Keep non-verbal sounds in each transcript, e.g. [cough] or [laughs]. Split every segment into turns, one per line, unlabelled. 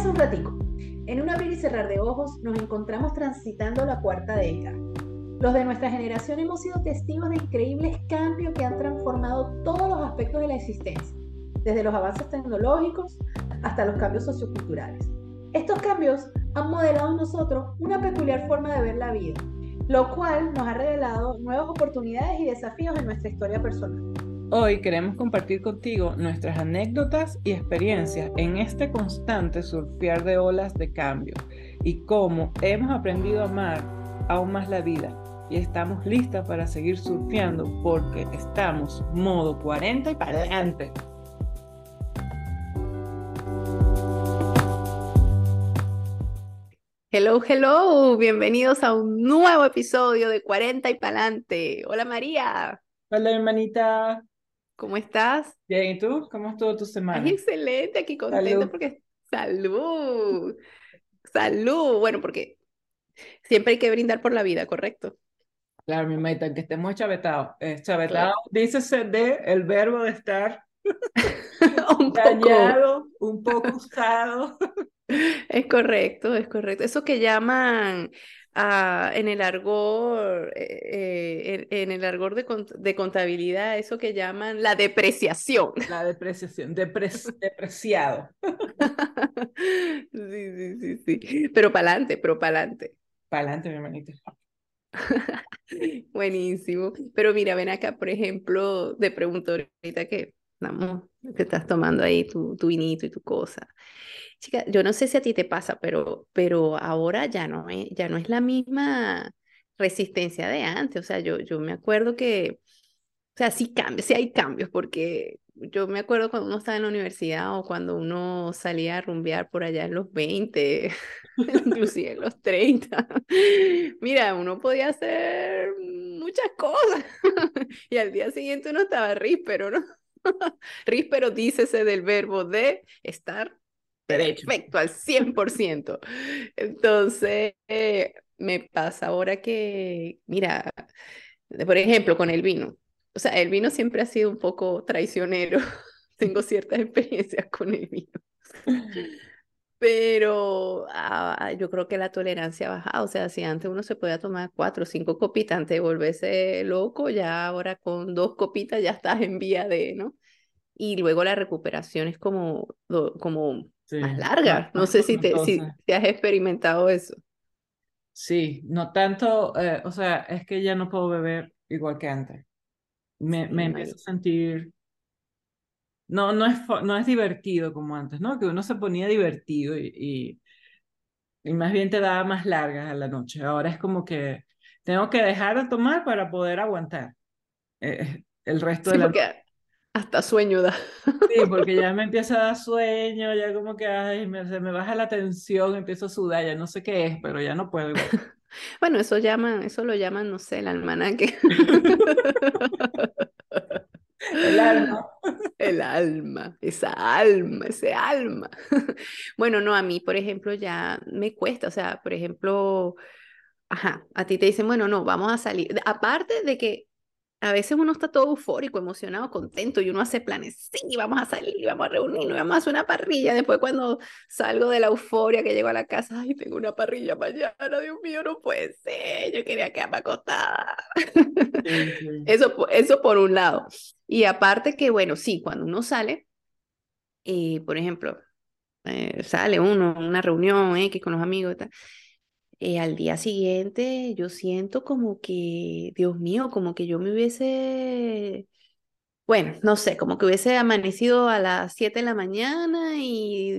un ratico. En un abrir y cerrar de ojos nos encontramos transitando la cuarta década. Los de nuestra generación hemos sido testigos de increíbles cambios que han transformado todos los aspectos de la existencia, desde los avances tecnológicos hasta los cambios socioculturales. Estos cambios han modelado en nosotros una peculiar forma de ver la vida, lo cual nos ha revelado nuevas oportunidades y desafíos en nuestra historia personal.
Hoy queremos compartir contigo nuestras anécdotas y experiencias en este constante surfear de olas de cambio y cómo hemos aprendido a amar aún más la vida y estamos listas para seguir surfeando porque estamos modo 40 y para adelante.
Hello, hello, bienvenidos a un nuevo episodio de 40 y Palante. Hola María.
Hola hermanita.
¿Cómo estás?
Bien, ¿y tú? ¿Cómo estuvo tu semana?
excelente, aquí contenta porque salud. Salud. Bueno, porque siempre hay que brindar por la vida, ¿correcto?
Claro, mi meta, que estemos chavetados. Eh, chavetado, dícese de el verbo de estar [laughs] un dañado, un poco usado.
Es correcto, es correcto. Eso que llaman en el argor, eh, en, el argor de, contabilidad, eso que llaman la depreciación. [laughs]
La depreciación, depreciado. [laughs]
sí, sí, sí, sí. Pero para adelante, pero para adelante.
Para adelante, mi hermanita. [laughs]
Buenísimo. Pero mira, ven acá, por ejemplo, te pregunto ahorita que, vamos, que estás tomando ahí tu, tu vinito y tu cosa. Chica, yo no sé si a ti te pasa, pero, pero ahora ya no, es, ya no es la misma resistencia de antes. O sea, yo, yo me acuerdo que, o sea, sí cambia, sí hay cambios, porque yo me acuerdo cuando uno estaba en la universidad o cuando uno salía a rumbear por allá en los 20, [laughs] inclusive en los 30. Mira, uno podía hacer muchas cosas [laughs] y al día siguiente uno estaba ríspero, ¿no? [laughs] ríspero dícese del verbo de estar Perfecto, al 100%. Entonces, me pasa ahora que, mira, por ejemplo, con el vino. O sea, el vino siempre ha sido un poco traicionero. [laughs] Tengo ciertas experiencias con el vino. [laughs] Pero ah, yo creo que la tolerancia ha bajado. O sea, si antes uno se podía tomar cuatro o cinco copitas antes de volverse loco, ya ahora con dos copitas ya estás en vía de, ¿no? Y luego la recuperación es como, como más larga. No sé si te, si te has experimentado eso.
Sí, no tanto, eh, o sea, es que ya no puedo beber igual que antes. Me, me empiezo a sentir, no, no es, no es divertido como antes, ¿no? Que uno se ponía divertido y, y, más bien te daba más largas a la noche. Ahora es como que tengo que dejar de tomar para poder aguantar eh, el resto de la noche.
Hasta sueño da.
Sí, porque ya me empieza a dar sueño, ya como que ay, me, se me baja la tensión, empiezo a sudar, ya no sé qué es, pero ya no puedo. [laughs]
Bueno, eso llaman, eso lo llaman, no sé, el almanaque. [laughs]
El alma.
El alma, esa alma, ese alma. [laughs] Bueno, no, a mí, por ejemplo, ya me cuesta, o sea, por ejemplo, ajá, a ti te dicen, bueno, no, vamos a salir. Aparte de que a veces uno está todo eufórico, emocionado, contento y uno hace planes, sí, vamos a salir, vamos a reunirnos, vamos a hacer una parrilla. Después cuando salgo de la euforia que llego a la casa, ay, tengo una parrilla mañana, Dios mío, no puede ser, yo quería quedarme acostada. [laughs] Eso, eso por un lado. Y aparte que, bueno, sí, cuando uno sale, eh, por ejemplo, eh, sale uno una reunión X con los amigos y tal, eh, al día siguiente yo siento como que, Dios mío, como que yo me hubiese, bueno, no sé, como que hubiese amanecido a las 7 de la mañana y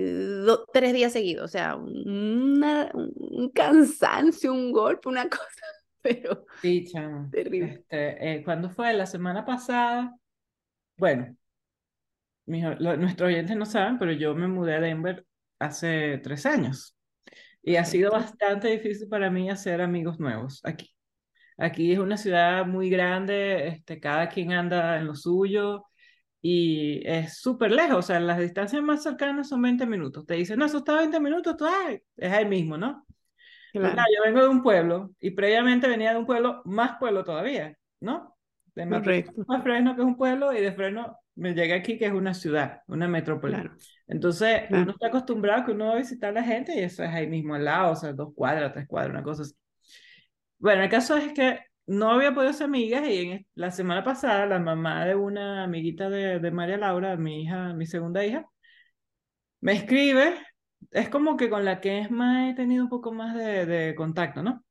tres días seguidos, o sea, un cansancio, un golpe, una [laughs] cosa, pero
sí, chamo. terrible. Este, eh, ¿Cuándo fue? La semana pasada, bueno, nuestros oyentes no saben, pero yo me mudé a Denver hace tres años. Y ha sido bastante difícil para mí hacer amigos nuevos aquí. Aquí es una ciudad muy grande, este, cada quien anda en lo suyo y es súper lejos, o sea, las distancias más cercanas son 20 minutos. Te dicen, no, eso está a 20 minutos, tú, ay, es ahí mismo, ¿no? Pues claro. yo vengo de un pueblo y previamente venía de un pueblo más pueblo todavía, ¿no? De Maturín a Fresno, que es un pueblo, y de Fresno me llegué aquí, que es una ciudad, una metrópoli. Entonces, uno está acostumbrado que uno va a visitar a la gente y eso es ahí mismo al lado, o sea, dos cuadras, tres cuadras, una cosa así. Bueno, el caso es que no había podido ser amigas y en la semana pasada la mamá de una amiguita de, de María Laura, mi hija, mi segunda hija, me escribe, es como que con la que es más he tenido un poco más de, de contacto, ¿no?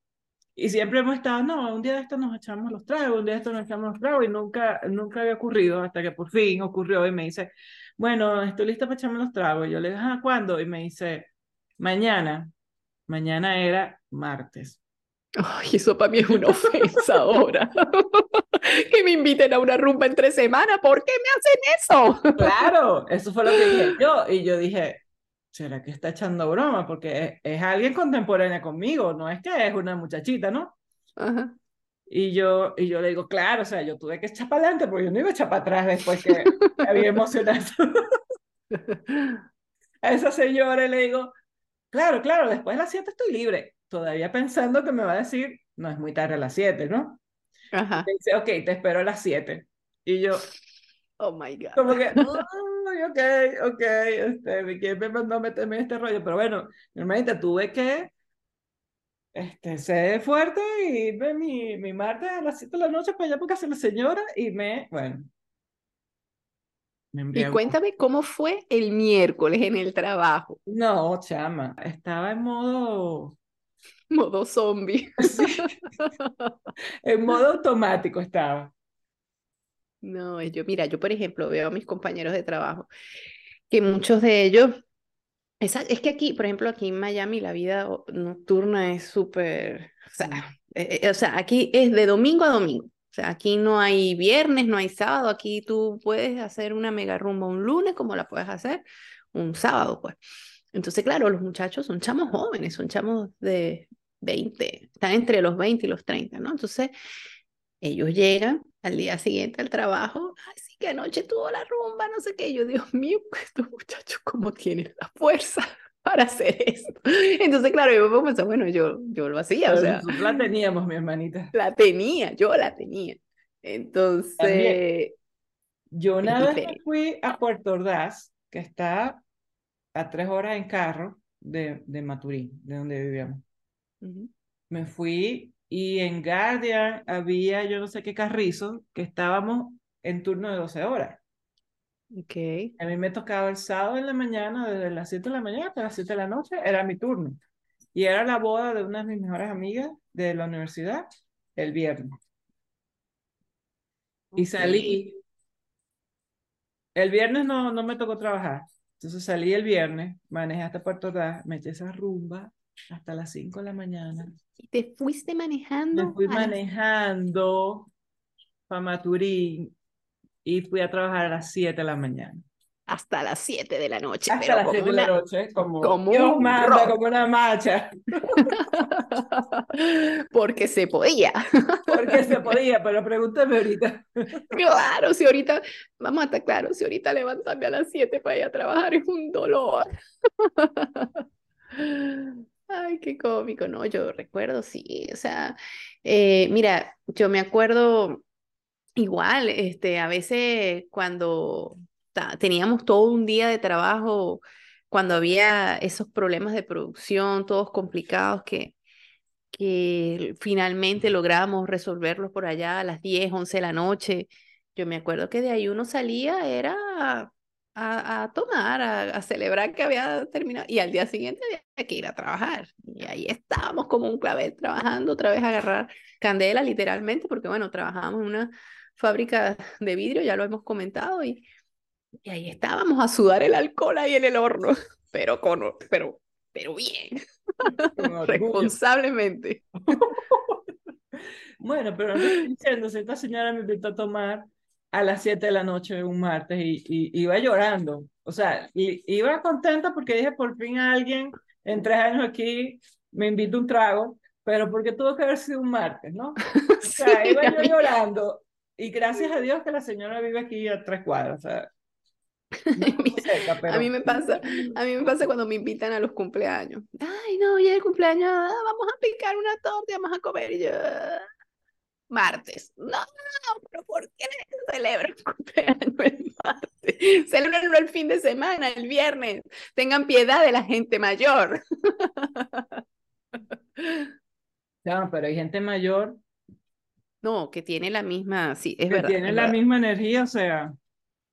Y siempre hemos estado, no, un día de esto nos echamos los tragos, un día de esto nos echamos los tragos, y nunca, nunca había ocurrido hasta que por fin ocurrió y me dice, bueno, estoy lista para echarme los tragos. yo le dije, ah, ¿cuándo? Y me dice, mañana. Mañana era martes.
Ay, eso para mí es una ofensa ahora. [laughs] que me inviten a una rumba entre semana, ¿por qué me hacen eso?
claro, eso fue lo que dije yo. Y yo dije, ¿será que está echando broma? Porque es, alguien contemporánea conmigo, no es que es una muchachita, ¿no? Ajá. Y yo, y yo le digo, claro, o sea, yo tuve que echar para adelante porque yo no iba a echar para atrás después que me había emocionado. [laughs] a esa señora le digo, claro, claro, después de las 7 estoy libre. Todavía pensando que me va a decir, no es muy tarde a las 7, ¿no? Ajá. Y dice, ok, te espero a las 7. Y yo,
oh my God.
Como que, [laughs] ok, ok, este, me mandó a meterme en este rollo, pero bueno, normalmente tuve que este, ser fuerte y ve mi, mi martes a las 7 de la noche para allá porque hace la señora y me, bueno.
Me y cuéntame cómo fue el miércoles en el trabajo.
No, chama, estaba en modo...
Modo zombie. [laughs] Sí.
en modo automático estaba.
No, yo, mira, yo por ejemplo veo a mis compañeros de trabajo que muchos de ellos, es, es que aquí, por ejemplo, aquí en Miami la vida nocturna es súper, o, sea, eh, eh, o sea, aquí es de domingo a domingo. O sea, aquí no hay viernes, no hay sábado, aquí tú puedes hacer una mega rumba un lunes como la puedes hacer un sábado, pues. Entonces, claro, los muchachos son chamos jóvenes, son chamos de 20, están entre los 20 y los 30, ¿no? Entonces, ellos llegan al día siguiente al trabajo, así que anoche tuvo la rumba, no sé qué. Yo, Dios mío, [laughs] estos muchachos, ¿cómo tienen la fuerza [laughs] para hacer esto? Entonces, claro, yo me pensé, bueno, yo, yo lo hacía, o sea.
La teníamos, mi hermanita. [laughs]
La tenía, yo la tenía. Entonces.
yo una vez fui a Puerto Ordaz, que está a tres horas en carro de, de Maturín, de donde vivíamos. Me fui y en Guardian había yo no sé qué carrizo que estábamos en turno de 12 horas.
Okay.
A mí me tocaba el sábado en la mañana, desde las 7 de la mañana hasta las 7 de la noche, era mi turno. Y era la boda de una de mis mejores amigas de la universidad el viernes. Y salí. El viernes no, no me tocó trabajar. Entonces salí el viernes, manejé hasta Puerto Rico, me eché esa rumba hasta las 5 de la mañana.
¿Y te fuiste manejando?
Me fui manejando para Maturín y fui a trabajar a las 7 de la mañana.
Hasta las 7 de la noche.
Hasta las 7 de la noche, como, como Dios manda, como una marcha. [laughs]
Porque se podía.
Porque se podía, pero pregúntame ahorita. [laughs]
Claro, si ahorita, vamos a estar claros, si ahorita levantarme a las 7 para ir a trabajar es un dolor. [laughs] Ay, qué cómico, ¿no? Yo recuerdo, sí, o sea, eh, mira, yo me acuerdo igual, este, a veces cuando teníamos todo un día de trabajo, cuando había esos problemas de producción, todos complicados, que, que finalmente logramos resolverlos por allá a las 10, 11 de la noche, yo me acuerdo que de ahí uno salía, era a, tomar, a, celebrar que había terminado y al día siguiente había que ir a trabajar. Y ahí estábamos como un clavel trabajando, otra vez a agarrar candela literalmente, porque bueno, trabajábamos en una fábrica de vidrio, ya lo hemos comentado, y, y ahí estábamos a sudar el alcohol ahí en el horno, [laughs] pero con, pero, pero bien, [laughs] [laughs] responsablemente.
bueno, pero no estoy diciendo, si esta señora me invitó a tomar, a las 7 de la noche un martes y, iba llorando. O sea, y, iba contenta porque dije, por fin alguien en tres años aquí me invita un trago, pero porque tuvo que haber sido un martes, ¿no? [laughs] O sea, iba yo llorando. Y gracias a Dios que la señora vive aquí a tres cuadras. O sea, [laughs]
A mí me pasa, a mí me pasa cuando me invitan a los cumpleaños. Ay, no, ya el cumpleaños, ah, vamos a picar una torta, vamos a comer. Y yo, martes. No, pero ¿por qué celebran cumpleaños el martes? El fin de semana, el viernes. Tengan piedad de la gente mayor. [laughs]
No, pero hay gente mayor.
No, que tiene la misma, sí, es
que
verdad.
Tiene la misma energía, o sea.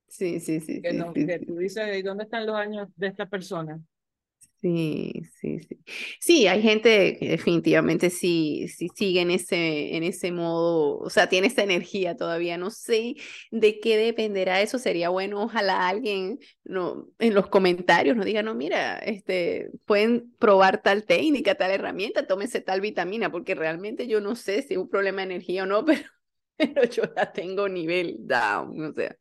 Sí, sí, sí.
Que,
sí,
no,
sí,
que tú dices, ¿y dónde están los años de esta persona?
Sí, sí, sí. Sí, hay gente que definitivamente sí, sí sigue en ese, en ese modo, o sea, tiene esa energía todavía. No sé de qué dependerá eso. Sería bueno, ojalá alguien no, en los comentarios nos diga, no, mira, este, pueden probar tal técnica, tal herramienta, tómense tal vitamina, porque realmente yo no sé si es un problema de energía o no, [laughs] pero, pero yo la tengo nivel down, o sea.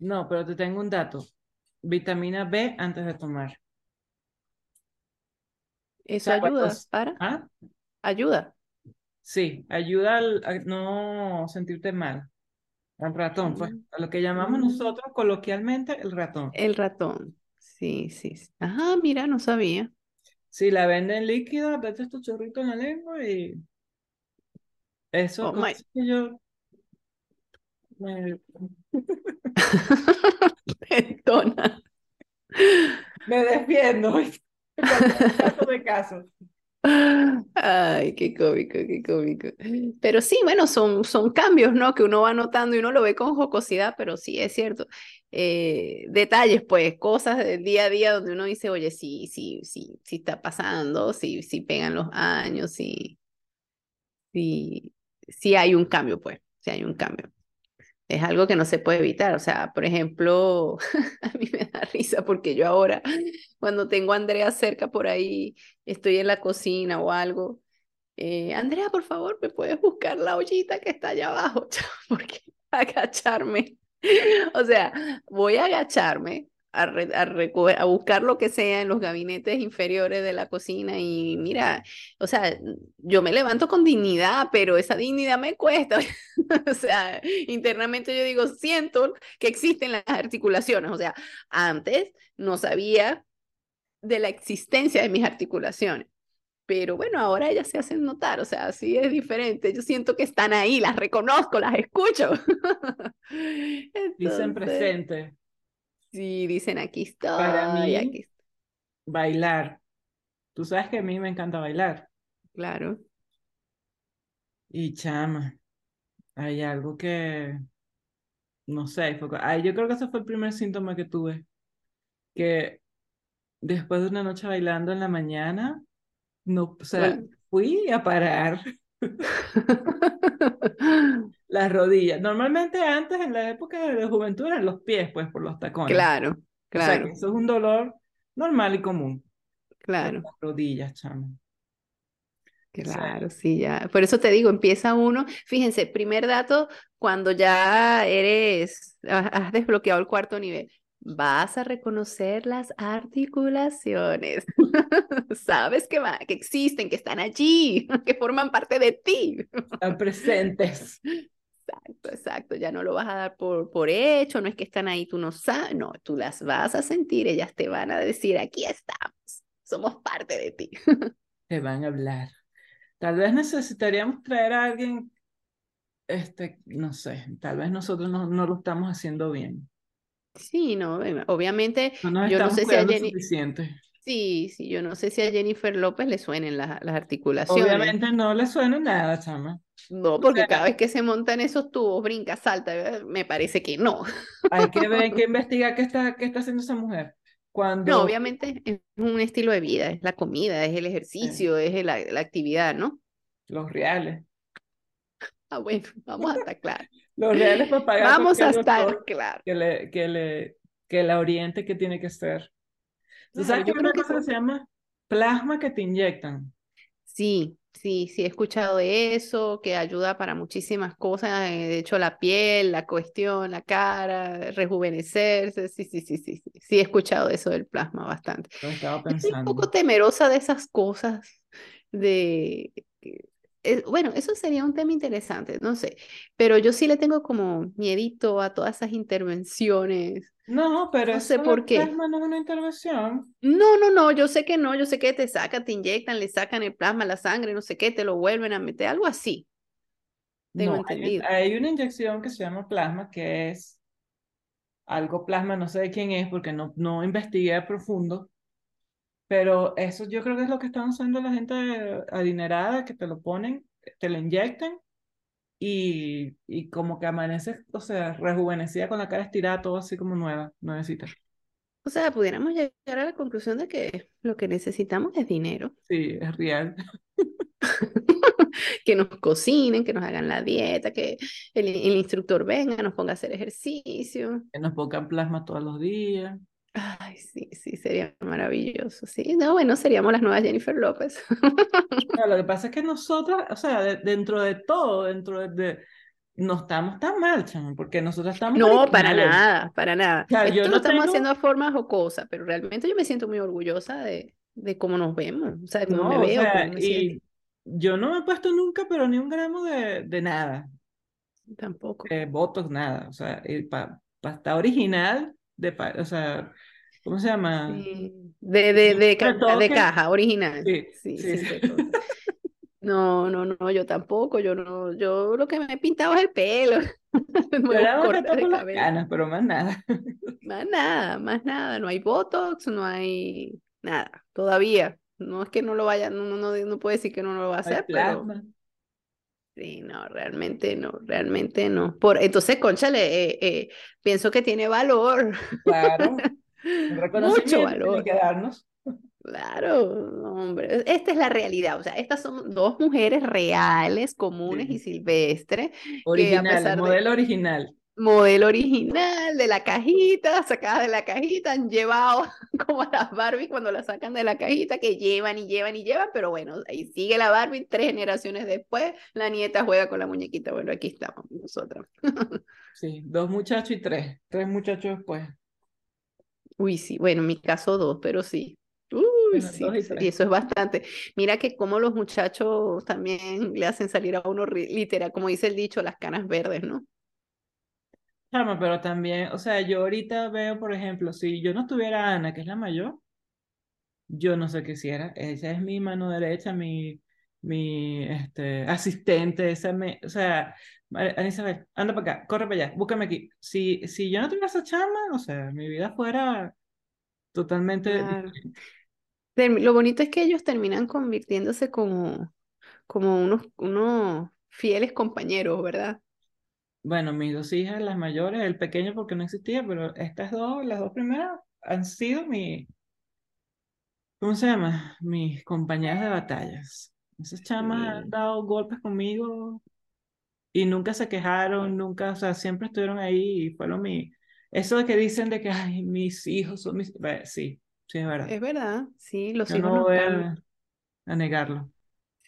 No, pero te tengo un dato. Vitamina B antes de tomar.
¿Eso ayuda para?
¿Ah?
¿Ayuda?
Sí, ayuda a no sentirte mal. Al ratón, pues, a lo que llamamos
Mm.
nosotros coloquialmente el ratón.
El ratón. Sí, sí, sí. Ajá, mira, no sabía.
Si la venden líquida, vete estos chorritos en la lengua y eso
Oh my.
que yo me, [laughs]
Perdona.
me defiendo. Caso de caso.
Ay, qué cómico, qué cómico. Pero sí, bueno, son, son cambios, ¿no? Que uno va notando y uno lo ve con jocosidad, pero sí, es cierto. Eh, detalles, pues, cosas del día a día donde uno dice, oye, sí, sí, sí, sí está pasando, sí, sí pegan los años, sí, sí, sí hay un cambio, pues, sí hay un cambio. Es algo que no se puede evitar. O sea, por ejemplo, [laughs] a mí me da risa porque yo ahora, cuando tengo a Andrea cerca por ahí, estoy en la cocina o algo. eh, Andrea, por favor, ¿me puedes buscar la ollita que está allá abajo? [laughs] Porque [laughs] agacharme. O sea, voy a agacharme a, a, a buscar lo que sea en los gabinetes inferiores de la cocina y mira, o sea, yo me levanto con dignidad, pero esa dignidad me cuesta. [laughs] O sea, internamente yo digo, siento que existen las articulaciones. O sea, antes no sabía de la existencia de mis articulaciones. Pero bueno, ahora ellas se hacen notar, o sea, sí es diferente. Yo siento que están ahí, las reconozco, las escucho. [laughs]
Dicen
Entonces,
presente.
Sí, dicen aquí estoy,
Para mí-
aquí estoy.
Bailar. Tú sabes que a mí me encanta bailar.
Claro.
Y chama, hay algo que, no sé, ay, yo creo que ese fue el primer síntoma que tuve, que después de una noche bailando en la mañana, no, o sea,
Bueno.
fui a parar [laughs] [laughs] las rodillas. Normalmente antes, en la época de juventud, eran los pies, pues, por los tacones.
Claro,
O sea,
claro,
que eso es un dolor normal y común.
Claro.
las rodillas, chama.
Claro, sí, ya. Por eso te digo, empieza uno. Fíjense, primer dato, cuando ya eres, ha- has desbloqueado el cuarto nivel, vas a reconocer las articulaciones. [laughs] Sabes que va, que existen, que están allí, [laughs] que forman parte de ti.
Están presentes. [laughs]
Exacto, exacto. Ya no lo vas a dar por, por hecho, no es que están ahí, tú no sabes, no, tú las vas a sentir, ellas te van a decir, aquí estamos, somos parte de ti. [laughs]
Te van a hablar. Tal vez necesitaríamos traer a alguien, este, no sé, tal vez nosotros no, no lo estamos haciendo bien.
Sí, no, obviamente,
No nos
yo no sé si a Jenny,
suficiente.
Sí, sí, yo no sé si a Jennifer López le suenen las, las articulaciones.
Obviamente no le suena nada, chama.
No, porque
sea,
cada vez que se monta en esos tubos, brinca, salta, eh, me parece que no.
Hay que ver, hay que [laughs] investigar qué está, qué está haciendo esa mujer. Cuando,
No, obviamente es un estilo de vida, es la comida, es el ejercicio, es la, la actividad, ¿no?
los reales,
Ah, bueno, vamos a estar claros. [laughs]
los reales [laughs] para pagar
Vamos a estar claros.
que le, que le, que la oriente que tiene que ser. ¿Tú
Claro,
sabes que una cosa que se llama plasma que te inyectan?
Sí, sí, sí, he escuchado de eso, que ayuda para muchísimas cosas, eh, de hecho la piel, la cuestión, la cara, rejuvenecerse, sí, sí, sí, sí, sí, sí, he escuchado de eso del plasma bastante. Estoy un poco temerosa de esas cosas, de, eh, bueno, eso sería un tema interesante, no sé, pero yo sí le tengo como miedito a todas esas intervenciones.
No, pero
No sé por qué.
plasma no es una intervención.
No, no, no, yo sé que no, yo sé que te sacan, te inyectan, le sacan el plasma, la sangre, no sé qué, te lo vuelven a meter, algo así. Tengo
no,
entendido.
Hay, hay, una inyección que se llama plasma, que es algo plasma, no sé de quién es, porque no, no investigué a profundo, pero eso yo creo que es lo que están usando la gente adinerada, que te lo ponen, te lo inyectan y, y como que amaneces, o sea, rejuvenecida con la cara estirada, todo así como nueva, nuevecita.
O sea, pudiéramos llegar a la conclusión de que lo que necesitamos es dinero.
Sí, es real. [laughs]
que nos cocinen, que nos hagan la dieta, que el, el, instructor venga, nos ponga a hacer ejercicio.
Que nos pongan plasma todos los días.
Ay, sí, sí, sería maravilloso. Sí, no, bueno, seríamos las nuevas Jennifer López. [laughs]
lo que pasa es que nosotras, o sea, de, dentro de todo, dentro de, de no estamos tan mal, chamo, porque nosotros estamos.
No, para nada, para nada.
O sea,
Esto
yo
lo
no
estamos
tengo-
haciendo a formas jocosas, pero realmente yo me siento muy orgullosa de, de cómo nos vemos, o sea, de cómo
No,
me
o
veo,
sea,
cómo me
y yo no me he puesto nunca, pero ni un gramo de, de nada,
Tampoco.
de botox, nada. O sea, para estar original, de, pa- o sea, ¿cómo se llama?
Sí. De, de, de, ca- de caja, original.
Sí,
Sí,
sí. [laughs]
No, no, no, yo tampoco, yo no, yo lo que me he pintado es el pelo, [laughs]
Yo era
de
las canas, pero más nada. [laughs]
Más nada, más nada, no hay botox, no hay nada, todavía. No es que no lo vaya, no, no, no, no puedo decir que no lo va a hacer, pero. Sí, no, realmente no, realmente no. Por, entonces, conchale, eh, eh, pienso que tiene valor,
Claro, [laughs]
mucho valor.
que darnos.
Claro, hombre, esta es la realidad, o sea, estas son dos mujeres reales, comunes y silvestres, que a
Original, el
pesar de
modelo original.
Modelo original de la cajita, sacada de la cajita, han llevado [laughs] como a las Barbie cuando la sacan de la cajita, que llevan y llevan y llevan, pero bueno, ahí sigue la Barbie tres generaciones después, la nieta juega con la muñequita, bueno, aquí estamos nosotros.
Sí, dos muchachos y tres. Tres muchachos después.
Uy, sí, bueno, en mi caso dos, pero sí. Uy,
Bueno,
sí,
y
y eso es bastante. Mira que como los muchachos también le hacen salir a uno literal, como dice el dicho, las canas verdes, ¿no?
Chama, pero también, o sea, yo ahorita veo, por ejemplo, si yo no tuviera a Ana, que es la mayor, yo no sé qué hiciera. Ella es mi mano derecha, mi, mi este, asistente, esa me, o sea, Ana Isabel, anda para acá, corre para allá, búscame aquí. Si, si yo no tuviera esa chama, o sea, mi vida fuera totalmente
Claro. Lo bonito es que ellos terminan convirtiéndose como, como unos, unos fieles compañeros, ¿verdad?
Bueno, mis dos hijas, las mayores, el pequeño porque no existía, pero estas dos, las dos primeras, han sido mi, ¿cómo se llama? Mis compañeras de batallas. Esas chamas han dado golpes conmigo y nunca se quejaron, nunca, o sea, siempre estuvieron ahí y fueron mi... Eso de que dicen de que, ay, mis hijos son mis... Sí, sí, es verdad.
Es verdad, sí, los
Yo
hijos
no voy a, a negarlo.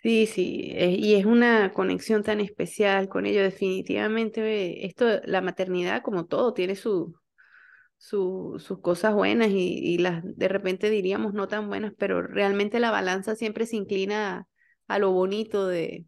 Sí, sí, eh, y es una conexión tan especial con ellos, definitivamente, eh, esto, la maternidad, como todo, tiene su, su- sus cosas buenas y, las de repente diríamos no tan buenas, pero realmente la balanza siempre se inclina a, lo bonito de,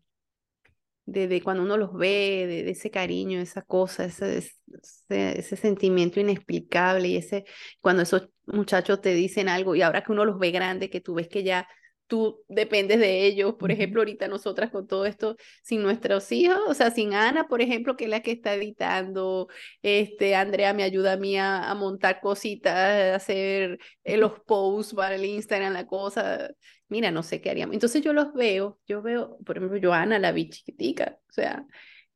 de, de cuando uno los ve, de, de ese cariño, esa cosa, ese, ese, ese sentimiento inexplicable y ese, cuando esos muchachos te dicen algo y ahora que uno los ve grande, que tú ves que ya tú dependes de ellos, por ejemplo, ahorita nosotras con todo esto, sin nuestros hijos, o sea, sin Ana, por ejemplo, que es la que está editando, este, Andrea me ayuda a mí a, a montar cositas, a hacer eh, los posts para el Instagram, la cosa, mira, no sé qué haríamos. Entonces yo los veo, yo veo, por ejemplo, yo Ana la vi chiquitica, o sea,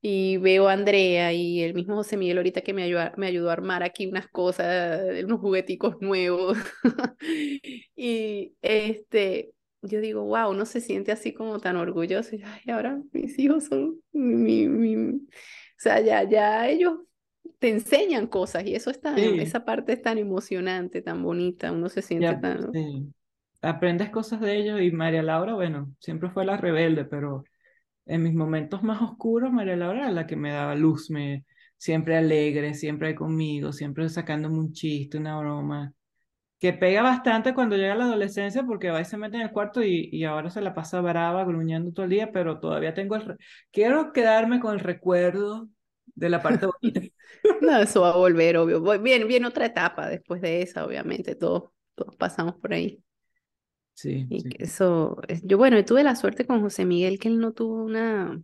y veo a Andrea y el mismo José Miguel ahorita que me ayudó, me ayudó a armar aquí unas cosas, unos jugueticos nuevos. [laughs] Y este, yo digo, wow, uno se siente así como tan orgulloso. y, Ay, ahora mis hijos son mi, mi, mi-". O sea, ya, ya ellos te enseñan cosas y eso es tan,
Sí,
esa parte es tan emocionante, tan bonita, uno se siente
ya,
tan...
sí. Aprendes cosas de ellos y María Laura, bueno, siempre fue la rebelde, pero en mis momentos más oscuros, María Laura era la que me daba luz, me, siempre alegre, siempre conmigo, siempre sacándome un chiste, una broma, que pega bastante cuando llega la adolescencia porque va y se mete en el cuarto y, y ahora se la pasa brava, gruñendo todo el día, pero todavía tengo el... re- Quiero quedarme con el recuerdo de la parte bonita. [laughs]
No, eso va a volver, obvio. Viene, viene otra etapa después de esa, obviamente, todos, todos pasamos por ahí.
Sí,
Y
sí.
eso, es- yo bueno, tuve la suerte con José Miguel que él no tuvo una,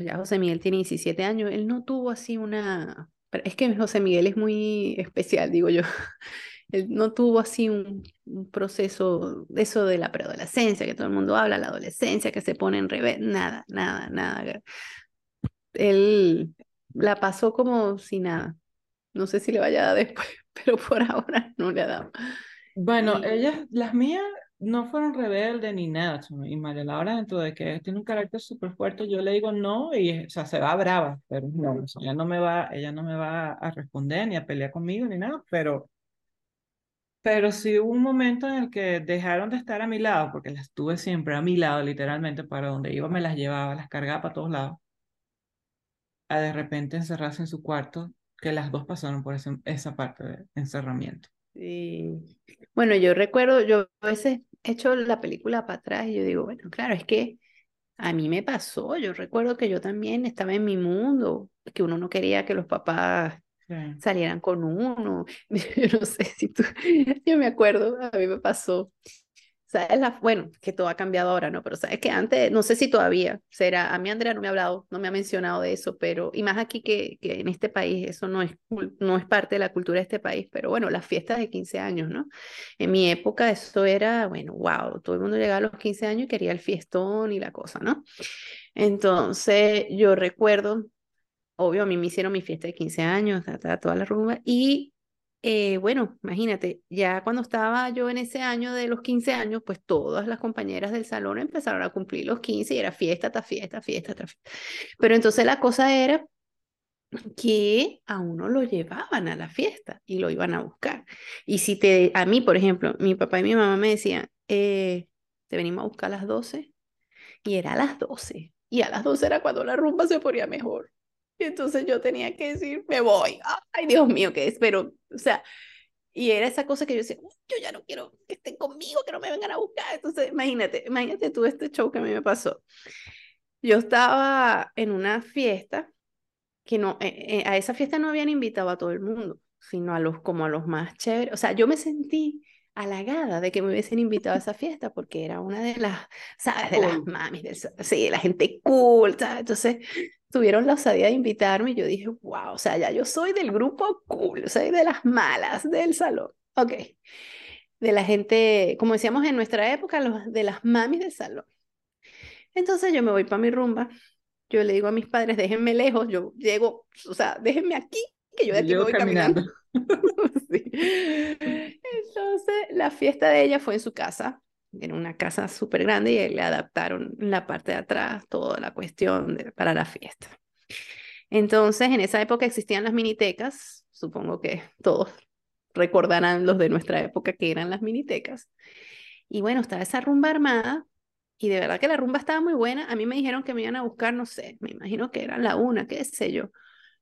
ya José Miguel tiene 17 años, él no tuvo así una, es que José Miguel es muy especial, digo yo. [laughs] Él no tuvo así un, un proceso, eso de la preadolescencia, que todo el mundo habla, la adolescencia, que se pone en revés, nada, nada, nada. Él la pasó como si nada. No sé si le vaya a dar después, [laughs] pero por ahora no le ha dado.
Bueno, ellas, las mías no fueron rebeldes ni nada, y María Laura dentro de que tiene un carácter súper fuerte, yo le digo no y, o sea, se va brava, pero no, ella no me va, ella no me va a responder ni a pelear conmigo ni nada, pero, pero sí hubo un momento en el que dejaron de estar a mi lado, porque las tuve siempre a mi lado, literalmente, para donde iba me las llevaba, las cargaba para todos lados, a de repente encerrarse en su cuarto, que las dos pasaron por esa parte de encerramiento.
Sí. Bueno, yo recuerdo, yo a veces he hecho la película para atrás y yo digo, bueno, claro, es que a mí me pasó, yo recuerdo que yo también estaba en mi mundo, que uno no quería que los papás salieran con uno, [laughs] yo no sé si tú, [laughs] yo me acuerdo, a mí me pasó, ¿Sabes? La, bueno, que todo ha cambiado ahora, ¿no? Pero sabes que antes, no sé si todavía, será, a mí Andrea no me ha hablado, no me ha mencionado de eso, pero, y más aquí que, que en este país, eso no es, no es parte de la cultura de este país, pero bueno, las fiestas de 15 años, ¿no? En mi época eso era, bueno, wow, todo el mundo llegaba a los 15 años y quería el fiestón y la cosa, ¿no? Entonces, yo recuerdo, obvio, a mí me hicieron mi fiesta de 15 años, toda la rumba, y eh, bueno, imagínate, ya cuando estaba yo en ese año de los 15 años, pues todas las compañeras del salón empezaron a cumplir los 15 y era fiesta tras fiesta, fiesta tras fiesta. Pero entonces la cosa era que a uno lo llevaban a la fiesta y lo iban a buscar. Y si te, a mí, por ejemplo, mi papá y mi mamá me decían, eh, te venimos a buscar a las 12 y era a las 12. Y a las 12 era cuando la rumba se ponía mejor. Y entonces yo tenía que decir, me voy. Ay, Dios mío, ¿qué es? Pero, o sea, y era esa cosa que yo decía, yo ya no quiero que estén conmigo, que no me vengan a buscar. Entonces, imagínate, imagínate tú este show que a mí me pasó. Yo estaba en una fiesta que no, eh, eh, a esa fiesta no habían invitado a todo el mundo, sino a los como a los más chéveres. O sea, yo me sentí halagada de que me hubiesen invitado a esa fiesta porque era una de las, ¿sabes? De las mamis, del, sí, la gente cool, ¿sabes? Entonces, tuvieron la osadía de invitarme y yo dije, wow, o sea, ya yo soy del grupo cool, soy de las malas del salón. Ok. De la gente, como decíamos en nuestra época, los, de las mamis del salón. Entonces yo me voy para mi rumba. Yo le digo a mis padres, déjenme lejos, yo llego, o sea, déjenme aquí, que yo de aquí voy caminando. [laughs] Entonces, la fiesta de ella fue en su casa, en una casa súper grande y le adaptaron la parte de atrás, toda la cuestión para la fiesta. Entonces, en esa época existían las minitecas, supongo que todos recordarán los de nuestra época que eran las minitecas. Y bueno, estaba esa rumba armada y de verdad que la rumba estaba muy buena. A mí me dijeron que me iban a buscar, no sé, me imagino que eran la una, qué sé yo.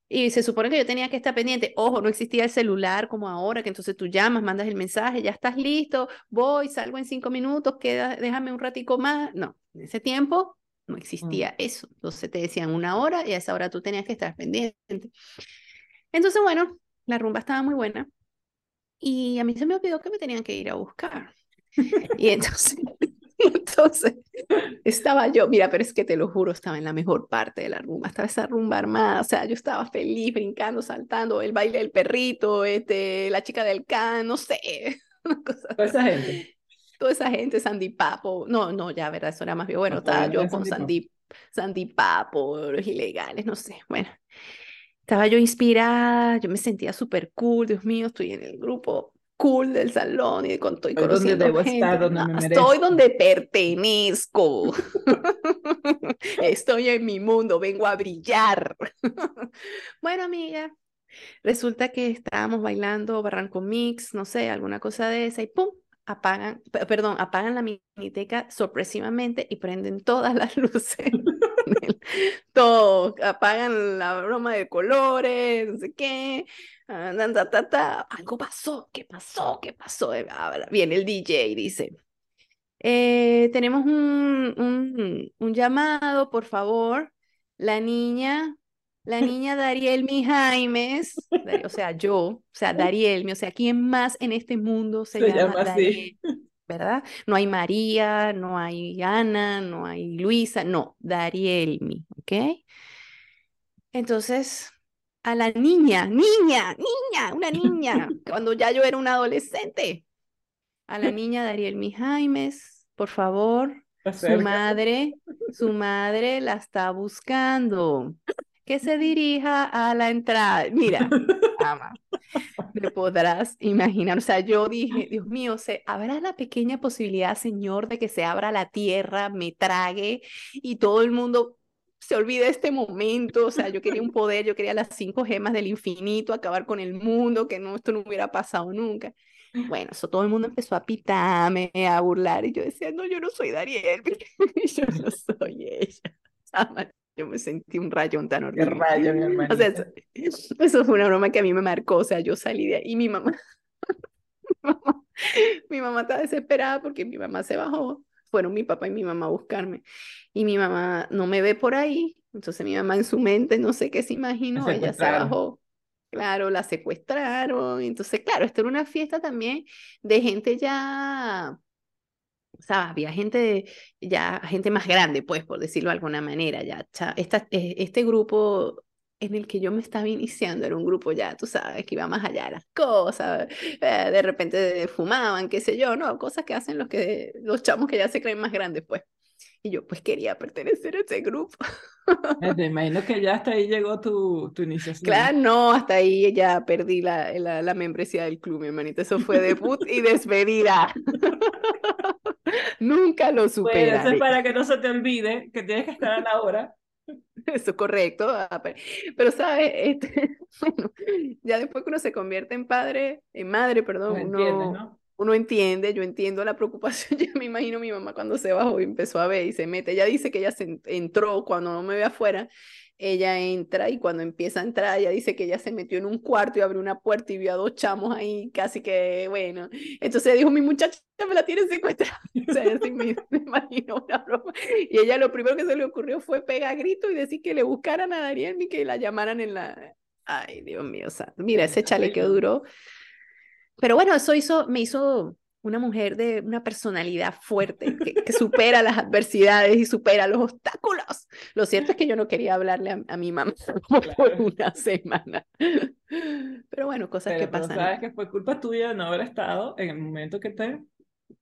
Y se supone que yo tenía que estar pendiente. Ojo, no existía el celular como ahora, que entonces tú llamas, mandas el mensaje, ya estás listo, voy, salgo en cinco minutos, queda, déjame un ratico más. No, en ese tiempo no mm. existía eso. Entonces te decían una hora y a esa hora tú tenías que estar pendiente. Entonces, bueno, la rumba estaba muy buena y a mí se me olvidó que me tenían que ir a buscar. [laughs] y entonces Entonces, [laughs] estaba yo, mira, pero es que te lo juro, estaba en la mejor parte de la rumba, estaba esa rumba armada, o sea, yo estaba feliz, brincando, saltando, el baile del perrito, este, la chica del can, no sé. [laughs]
Toda esa gente.
Toda esa gente, Sandy Papo, no, no, ya, verdad, eso era más bien, bueno, estaba yo con Sandy, Sandy Papo, los ilegales, no sé, bueno. Estaba yo inspirada, yo me sentía súper cool, Dios mío, estoy en el grupo cool del salón y con estoy conociendo donde gente. Estar, donde me estoy donde pertenezco. [laughs] estoy en mi mundo, vengo a brillar. [laughs] bueno, amiga, resulta que estábamos bailando Barranco Mix, no sé, alguna cosa de esa y pum, apagan, perdón, apagan la miniteca sorpresivamente y prenden todas las [laughs] luces. [laughs] Todo, apagan la broma de colores, no sé qué, algo pasó, ¿qué pasó? ¿Qué pasó? Eh, viene el DJ y dice, eh, tenemos un, un, un, llamado, por favor, la niña, la niña Dariel Mi Jaimes, o sea, yo, o sea, Dariel, o sea, ¿quién más en este mundo se, llama, Dariel? ¿verdad? No hay María, no hay Ana, no hay Luisa, no, Darielmi, ¿ok? Entonces, a la niña, niña, niña, una niña, cuando ya yo era una adolescente, a la niña Darielmi Jaimes, por favor, su madre, su madre la está buscando. Que se dirija a la entrada. Mira, ama, me podrás imaginar. O sea, yo dije, Dios mío, ¿se habrá la pequeña posibilidad, Señor, de que se abra la tierra, me trague y todo el mundo se olvide este momento? O sea, yo quería un poder, yo quería las cinco gemas del infinito, acabar con el mundo, que no, esto no hubiera pasado nunca. Bueno, eso todo el mundo empezó a pitarme, a burlar, y yo decía, no, yo no soy Dariel, [laughs] yo no soy ella. [laughs] Yo me sentí un rayón tan horrible.
rayo, mi hermano.
O sea, eso, fue una broma que a mí me marcó. O sea, yo salí de ahí y [laughs] mi mamá, mi mamá, estaba desesperada porque mi mamá se bajó. Fueron mi papá y mi mamá a buscarme. Y mi mamá no me ve por ahí. Entonces mi mamá en su mente, no sé qué se imaginó, ella se bajó. Claro, la secuestraron. Entonces, claro, esto era una fiesta también de gente ya o sea, había gente, ya gente más grande, pues, por decirlo de alguna manera, ya, esta, e, este grupo en el que yo me estaba iniciando era un grupo ya, tú sabes, que iba más allá de las cosas, eh, de repente fumaban, qué sé yo, no, cosas que hacen los, que, los chamos que ya se creen más grandes, pues. Y yo pues quería pertenecer a ese grupo.
Me [laughs] imagino que ya hasta ahí llegó tu, tu iniciación.
Claro, no, hasta ahí ya perdí la, la, la membresía del club, mi hermanita. Eso fue debut y despedida. [laughs] [laughs] Nunca lo superaré.
Bueno, eso es para que no se te olvide que tienes que estar a la hora. [laughs]
Eso es correcto. Ah, pero, ¿sabes? Este, [laughs] bueno, ya después que uno se convierte en padre, en madre, perdón, uno, uno entiende, yo entiendo la preocupación. Yo me imagino mi mamá cuando se bajó y empezó a ver y se mete. Ella dice que ella se entró cuando no me ve afuera ella entra y cuando empieza a entrar, ella dice que ella se metió en un cuarto y abrió una puerta y vio a dos chamos ahí, casi que, bueno. Entonces dijo, mi muchacha me la tiene secuestrada. [laughs] O sea, así me, me, imagino una broma. Y ella lo primero que se le ocurrió fue pegar grito y decir que le buscaran a Dariel y que la llamaran en la... Ay, Dios mío, o sea, mira, ese chalequeo duró. Pero bueno, eso hizo, me hizo una mujer de una personalidad fuerte, que, supera las adversidades y supera los obstáculos. Lo cierto es que yo no quería hablarle a, mi mamá [laughs] por una semana. Pero bueno, cosas que pasan.
sabes que fue culpa tuya no haber estado en el momento que te...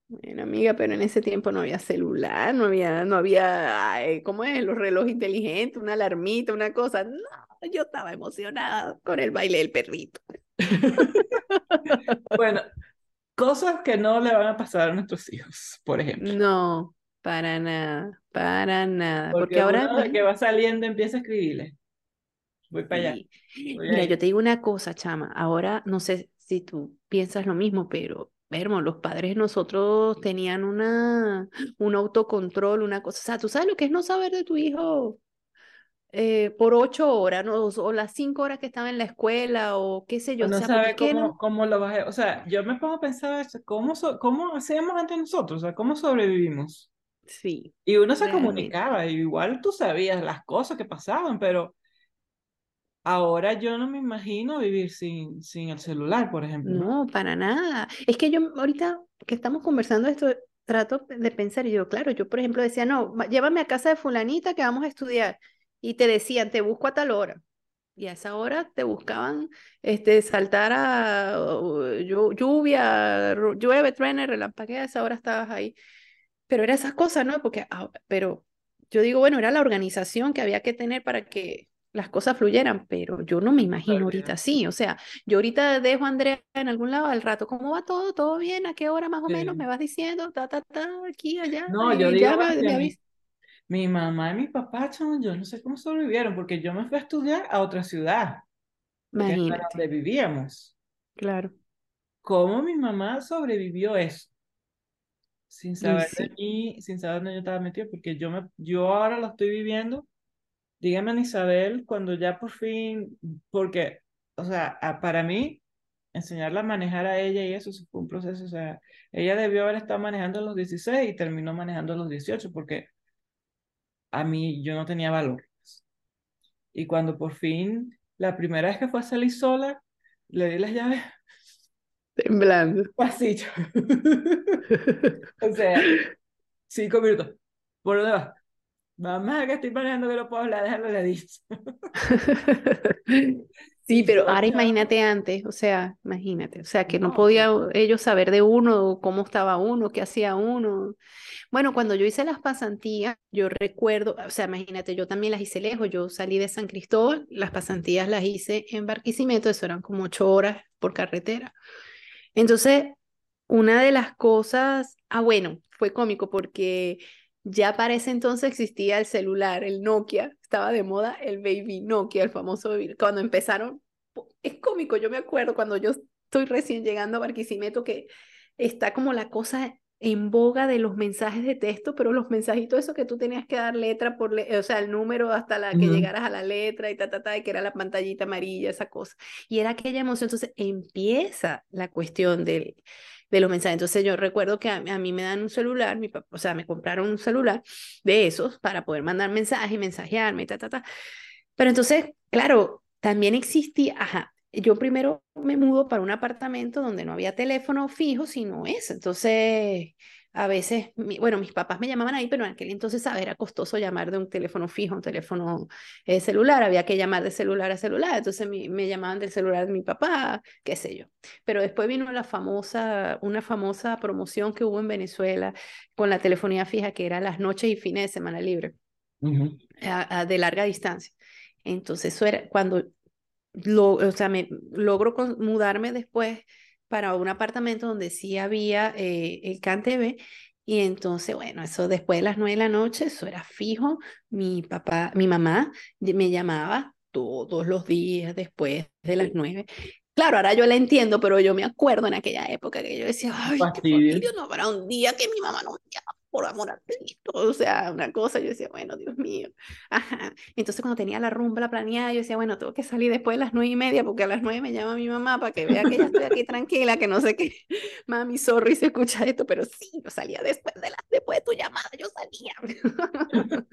Bueno, amiga, pero en ese tiempo no había celular, no había, no había, ¿cómo es? Los relojes inteligentes, una alarmita, una cosa. No, yo estaba emocionada con el baile del perrito. [laughs]
bueno, Cosas que no le van a pasar a nuestros hijos, por ejemplo.
No, para nada, para nada. Porque, ahora...
Uno que va saliendo empieza a escribirle. Voy para allá.
Mira, yo te digo una cosa, chama. Ahora no sé si tú piensas lo mismo, pero Hermo, los padres nosotros tenían una, un autocontrol, una cosa. O sea, tú sabes lo que es no saber de tu hijo eh, por ocho horas, ¿no? o, las cinco horas que estaba en la escuela, o qué sé yo.
No sabe cómo, cómo, lo bajé. O sea, yo me pongo a pensar, ¿cómo, cómo hacíamos antes nosotros? O sea, ¿cómo sobrevivimos?
Sí.
Y uno se comunicaba, y igual tú sabías las cosas que pasaban, pero ahora yo no me imagino vivir sin, sin el celular, por ejemplo.
No, para nada. Es que yo ahorita que estamos conversando esto, trato de pensar, y yo, claro, yo por ejemplo decía, no, llévame a casa de fulanita que vamos a estudiar y te decían, te busco a tal hora. Y a esa hora te buscaban este, saltar a lluvia, llueve, truene, relampaguea, a esa hora estabas ahí. Pero era esas cosas, ¿no? Porque, ah, pero yo digo, bueno, era la organización que había que tener para que las cosas fluyeran, pero yo no me imagino ahorita así. O sea, yo ahorita dejo a Andrea en algún lado al rato, ¿cómo va todo? ¿Todo bien? ¿A qué hora más o menos me vas diciendo? Ta, ta, ta, aquí, allá.
No, yo digo, mi mamá y mi papá, yo no sé cómo sobrevivieron, porque yo me fui a estudiar a otra ciudad, donde vivíamos.
Claro.
¿Cómo mi mamá sobrevivió eso? Sin saber de mí, sin saber dónde yo estaba metido, porque yo, me, yo ahora lo estoy viviendo. Dígame, Isabel, cuando ya por fin, porque, o sea, para mí, enseñarla a manejar a ella y eso, fue un proceso, o sea, ella debió haber estado manejando a los 16 y terminó manejando a los 18, porque a mí yo no tenía valor. Y cuando por fin, la primera vez que fue a salir sola, le di las llaves
Temblando. [laughs]
Pasillo. [laughs] o sea, cinco minutos. ¿Por dónde vas? Mamá, que estoy manejando que no puedo hablar, déjalo le dicho. [laughs]
Sí, pero ahora imagínate antes, o sea, imagínate, o sea, que no, podía ellos saber de uno, cómo estaba uno, qué hacía uno. Bueno, cuando yo hice las pasantías, yo recuerdo, o sea, imagínate, yo también las hice lejos, yo salí de San Cristóbal, las pasantías las hice en Barquisimeto, eso eran como ocho horas por carretera. Entonces, una de las cosas, ah, bueno, fue cómico porque ya para ese entonces existía el celular, el Nokia, estaba de moda el baby Nokia, el famoso baby. Cuando empezaron, es cómico, yo me acuerdo cuando yo estoy recién llegando a Barquisimeto que está como la cosa en boga de los mensajes de texto, pero los mensajitos eso que tú tenías que dar letra por, o sea, el número hasta la que llegaras a la letra y ta, ta, ta, y que era la pantallita amarilla, esa cosa. Y era aquella emoción, entonces empieza la cuestión del de los mensajes. Entonces yo recuerdo que a, mí me dan un celular, mi papá, o sea, me compraron un celular de esos para poder mandar mensajes, mensajearme, ta, ta, ta. Pero entonces, claro, también existía, ajá, yo primero me mudo para un apartamento donde no había teléfono fijo, sino eso. Entonces, a veces, bueno, mis papás me llamaban ahí, pero en aquel entonces ¿sabes? era costoso llamar de un teléfono fijo, un teléfono eh, celular, había que llamar de celular a celular, entonces me, llamaban del celular de mi papá, qué sé yo. Pero después vino la famosa, una famosa promoción que hubo en Venezuela con la telefonía fija, que era las noches y fines de semana libre, de larga distancia. Entonces, eso era cuando, lo, o sea, me logro mudarme después para un apartamento donde sí había eh, el CanTV. Y entonces, bueno, eso después de las nueve de la noche, eso era fijo. Mi papá, mi mamá me llamaba todos los días después de las nueve. Claro, ahora yo la entiendo, pero yo me acuerdo en aquella época que yo decía, ay, qué no para un día que mi mamá no me llama por amor a Cristo, o sea, una cosa, yo decía, bueno, Dios mío. Entonces cuando tenía la rumba la planeada, yo decía, bueno, tengo que salir después de las nueve y media, porque a las nueve me llama mi mamá para que vea que ya estoy aquí tranquila, que no sé qué, [laughs] mami, sorry si escucha esto, pero sí, yo salía después de, la, después de tu llamada, yo salía. [laughs]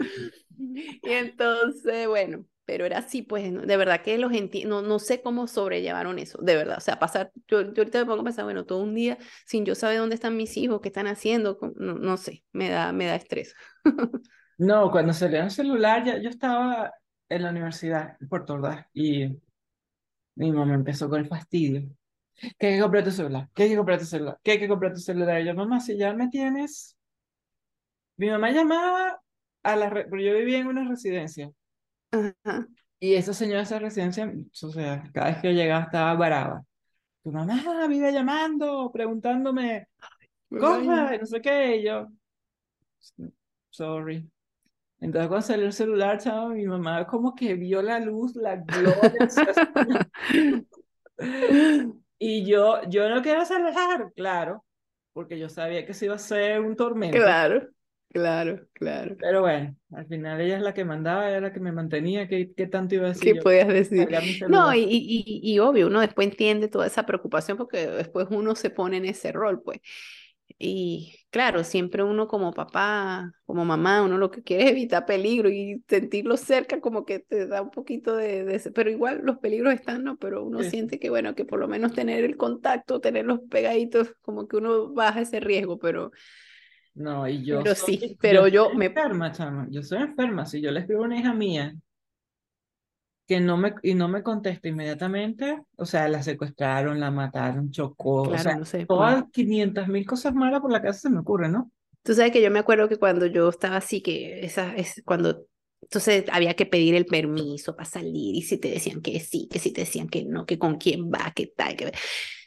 y entonces, bueno, pero era así, pues, de verdad que los no, no sé cómo sobrellevaron eso, de verdad, o sea, pasar, yo, yo ahorita me pongo a pensar, bueno, todo un día sin yo saber dónde están mis hijos, qué están haciendo, no, no sé, me da, me da estrés. [laughs]
no, cuando salió el celular, ya, yo estaba en la universidad en Puerto Ordaz y mi mamá empezó con el fastidio. ¿Qué hay que comprar tu celular? ¿Qué hay que comprar tu celular? ¿Qué hay que comprar tu celular? Y yo, mamá, si ya me tienes. Mi mamá llamaba a la, porque yo vivía en una residencia y esa señora de esa residencia, o sea, cada vez que llegaba estaba brava. Tu mamá vive llamando, preguntándome cosas, no sé qué, y yo, sorry. Entonces cuando salió el celular, chavo, mi mamá como que vio la luz, la gloria. [laughs] y yo, yo no quiero celular, claro, porque yo sabía que se iba a ser un tormento.
Claro. Claro, claro.
Pero bueno, al final ella es la que mandaba, ella es la que me mantenía, ¿qué, qué tanto iba a decir?
¿Qué podías decir? No, y, y, y, obvio, uno después entiende toda esa preocupación porque después uno se pone en ese rol, pues. Y claro, siempre uno como papá, como mamá, uno lo que quiere es evitar peligro y sentirlo cerca como que te da un poquito de, de pero igual los peligros están, ¿no? Pero uno siente que bueno, que por lo menos tener el contacto, tenerlos pegaditos, como que uno baja ese riesgo, pero
no, y yo
pero sí, pero yo, me...
enferma, chama. Yo soy enferma. Si yo le escribo a una hija mía que no me, y no me contesta inmediatamente, o sea, la secuestraron, la mataron, chocó, o sea, no sé, todas 500 mil cosas malas por la casa se me ocurren, ¿no?
Tú sabes que yo me acuerdo que cuando yo estaba así, que esa es cuando entonces había que pedir el permiso para salir y si te decían que sí, que si te decían que no, que con quién va, que tal, que...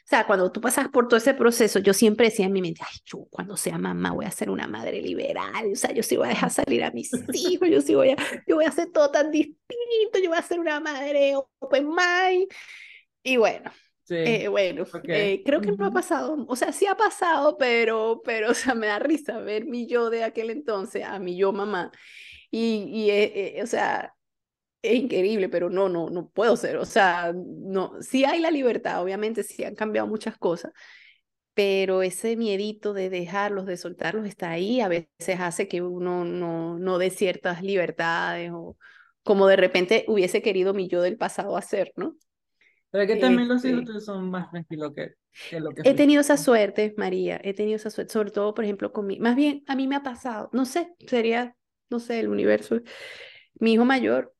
O sea, cuando tú pasas por todo ese proceso, yo siempre decía en mi mente, ay, yo cuando sea mamá voy a ser una madre liberal, o sea, yo sí voy a dejar salir a mis [laughs] hijos, yo sí voy a, yo voy a hacer todo tan distinto, yo voy a ser una madre open mind. Y bueno, eh, bueno, eh, creo que no ha pasado, o sea, sí ha pasado, pero, pero, [laughs] o sea, me da risa ver mi yo de aquel entonces a mi yo mamá. Y, y eh, o sea, es increíble, pero no, no, no puedo ser. O sea, no, sí hay la libertad, obviamente, sí han cambiado muchas cosas, pero ese miedito de dejarlos, de soltarlos, está ahí. A veces hace que uno no, no dé ciertas libertades o como de repente hubiese querido mi yo del pasado hacer, ¿no?
Pero que también los hijos este son más tranquilos que, que lo que...
He tenido esa suerte, María, he tenido esa suerte, sobre todo, por ejemplo, con mi... Más bien, a mí me ha pasado, no sé, sería, no sé, el universo. Mi hijo mayor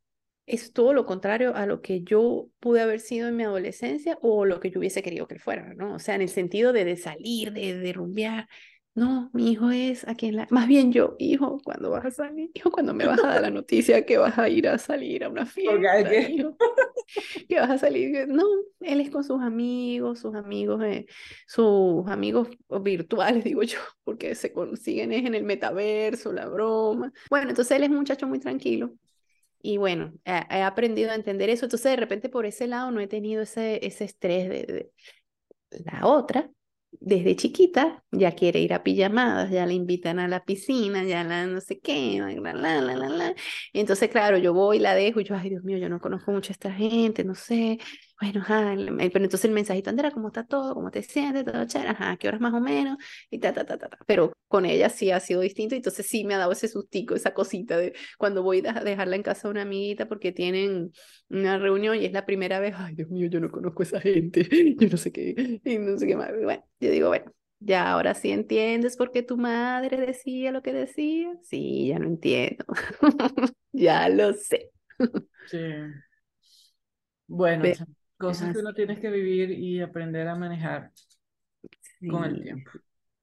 es todo lo contrario a lo que yo pude haber sido en mi adolescencia o lo que yo hubiese querido que fuera, ¿no? O sea, en el sentido de, de salir, de, de rumbear. No, mi hijo es aquí en la... Más bien yo, hijo, ¿cuándo vas a salir? Hijo, ¿cuándo me vas a dar la [laughs] noticia que vas a ir a salir a una fiesta? Hijo? [laughs] que vas a salir. No, él es con sus amigos, sus amigos, eh, sus amigos virtuales, digo yo, porque se consiguen es en el metaverso, la broma. Bueno, entonces él es un muchacho muy tranquilo. Y bueno, he, aprendido a entender eso. Entonces, de repente, por ese lado, no he tenido ese, ese estrés de, de la otra desde chiquita ya quiere ir a pijamadas, ya la invitan a la piscina, ya la no sé qué, la, la, la, la. Entonces, claro, yo voy, la dejo y yo, ay Dios mío, yo no conozco mucho a esta gente, no sé. Bueno, ajá, pero entonces el mensajito, Andrea, ¿cómo está todo? ¿Cómo te sientes? Todo chévere, ajá, ¿qué horas más o menos? Y ta, ta, ta, ta, ta. Pero con ella sí ha sido distinto, entonces sí me ha dado ese sustico, esa cosita de cuando voy a dejarla en casa de una amiguita porque tienen una reunión y es la primera vez, ay Dios mío, yo no conozco a esa gente, [laughs] yo no sé qué, y no sé qué más. Bueno, yo digo, bueno, ya ahora sí entiendes por qué tu madre decía lo que decía. Sí, ya lo entiendo. [laughs] ya lo sé.
sí. Bueno, cosas que uno tienes que vivir y aprender a manejar con el tiempo.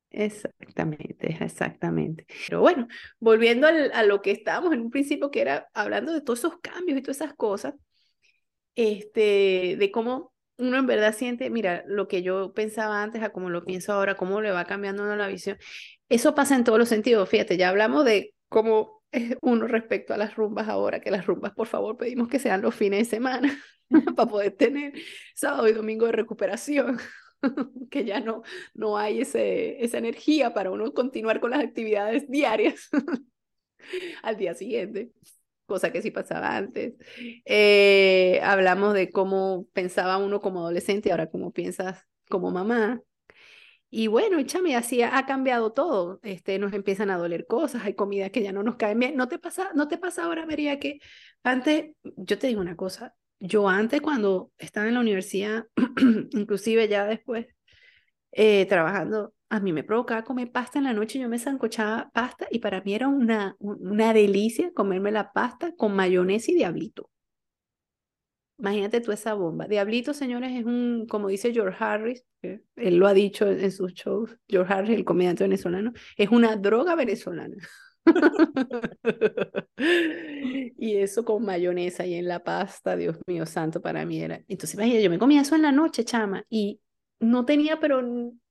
Exactamente, exactamente. Pero bueno, volviendo a lo que estábamos en un principio, que era hablando de todos esos cambios y todas esas cosas, este, de cómo uno en verdad siente, mira, lo que yo pensaba antes a cómo lo pienso ahora, cómo le va cambiando uno la visión. Eso pasa en todos los sentidos. Fíjate, ya hablamos de cómo es uno respecto a las rumbas ahora, que las rumbas, por favor, pedimos que sean los fines de semana [laughs] para poder tener sábado y domingo de recuperación, [laughs] que ya no, no hay ese, esa energía para uno continuar con las actividades diarias [laughs] al día siguiente cosa que sí pasaba antes. Eh, hablamos de cómo pensaba uno como adolescente y ahora cómo piensas como mamá. Y bueno, échame, así ha cambiado todo. Este, nos empiezan a doler cosas, hay comidas que ya no nos caen bien. ¿No te pasa, no te pasa ahora, María, que antes, yo te digo una cosa, yo antes cuando estaba en la universidad, [clears throat] inclusive ya después, eh, trabajando, a mí me provocaba comer pasta en la noche, yo me zancochaba pasta y para mí era una, una delicia comerme la pasta con mayonesa y diablito. Imagínate tú esa bomba. Diablito, señores, es un, como dice George Harris, él lo ha dicho en sus shows, George Harris, el comediante venezolano, es una droga venezolana. [laughs] [laughs] y eso con mayonesa y en la pasta, Dios mío santo, para mí era. Entonces, imagínate, yo me comía eso en la noche, chama, y no tenía, pero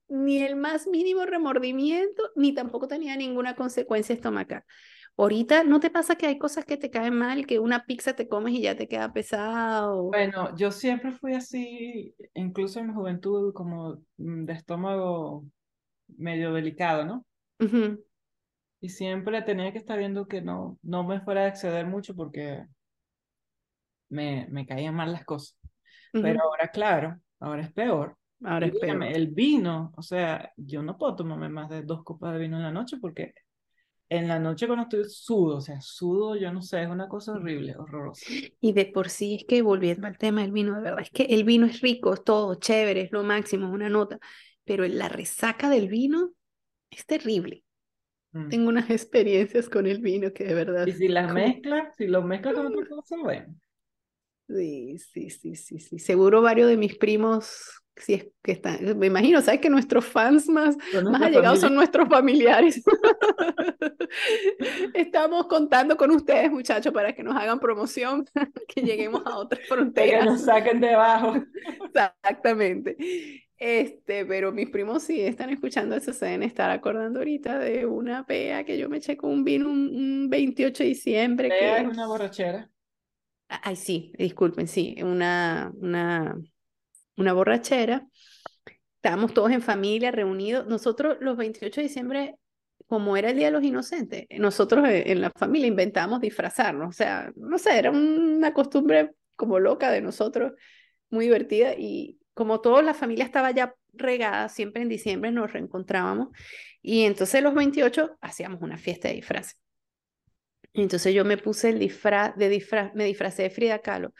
ni el más mínimo remordimiento, ni tampoco tenía ninguna consecuencia estomacal. Ahorita, ¿no te pasa que hay cosas que te caen mal, que una pizza te comes y ya te queda pesado?
Bueno, yo siempre fui así, incluso en mi juventud, como mm, de estómago medio delicado, ¿no? Y siempre tenía que estar viendo que no, no me fuera a exceder mucho porque me, me caían mal las cosas. Pero ahora, claro, ahora es peor.
Ahora
el vino, o sea, yo no puedo tomarme más de dos copas de vino en la noche porque en la noche cuando estoy sudo, o sea, sudo, yo no sé, es una cosa horrible, horrorosa.
Y de por sí es que volviendo al tema del vino, de verdad, es que el vino es rico, es todo chévere, es lo máximo, es una nota, pero la resaca del vino es terrible. Mm. Tengo unas [laughs] experiencias con el vino que de verdad.
Y si las mezclas, si lo mezclas con otra cosa, bueno.
Sí, sí, sí, sí, sí. Seguro varios de mis primos si es que están, me imagino, ¿sabes que nuestros fans más, más allegados son nuestros familiares? [laughs] [laughs] Estamos contando con ustedes, muchachos, para que nos hagan promoción, que lleguemos a otras fronteras.
Que nos saquen debajo.
Exactamente. Este, pero mis primos sí están escuchando eso, se deben estar acordando ahorita de una pea que yo me eché con un vino un, 28 de diciembre.
Pea que... es una borrachera.
Ay, sí, disculpen, sí, una, una una borrachera. Estábamos todos en familia, reunidos. Nosotros los 28 de diciembre, como era el Día de los Inocentes, nosotros eh, en la familia inventamos disfrazarnos. O sea, no sé, era una costumbre como loca de nosotros, muy divertida. Y como toda la familia estaba ya regada, siempre en diciembre nos reencontrábamos. Y entonces los 28 hacíamos una fiesta de disfraces. Entonces yo me puse el disfraz de disfraz, me disfracé de Frida Kahlo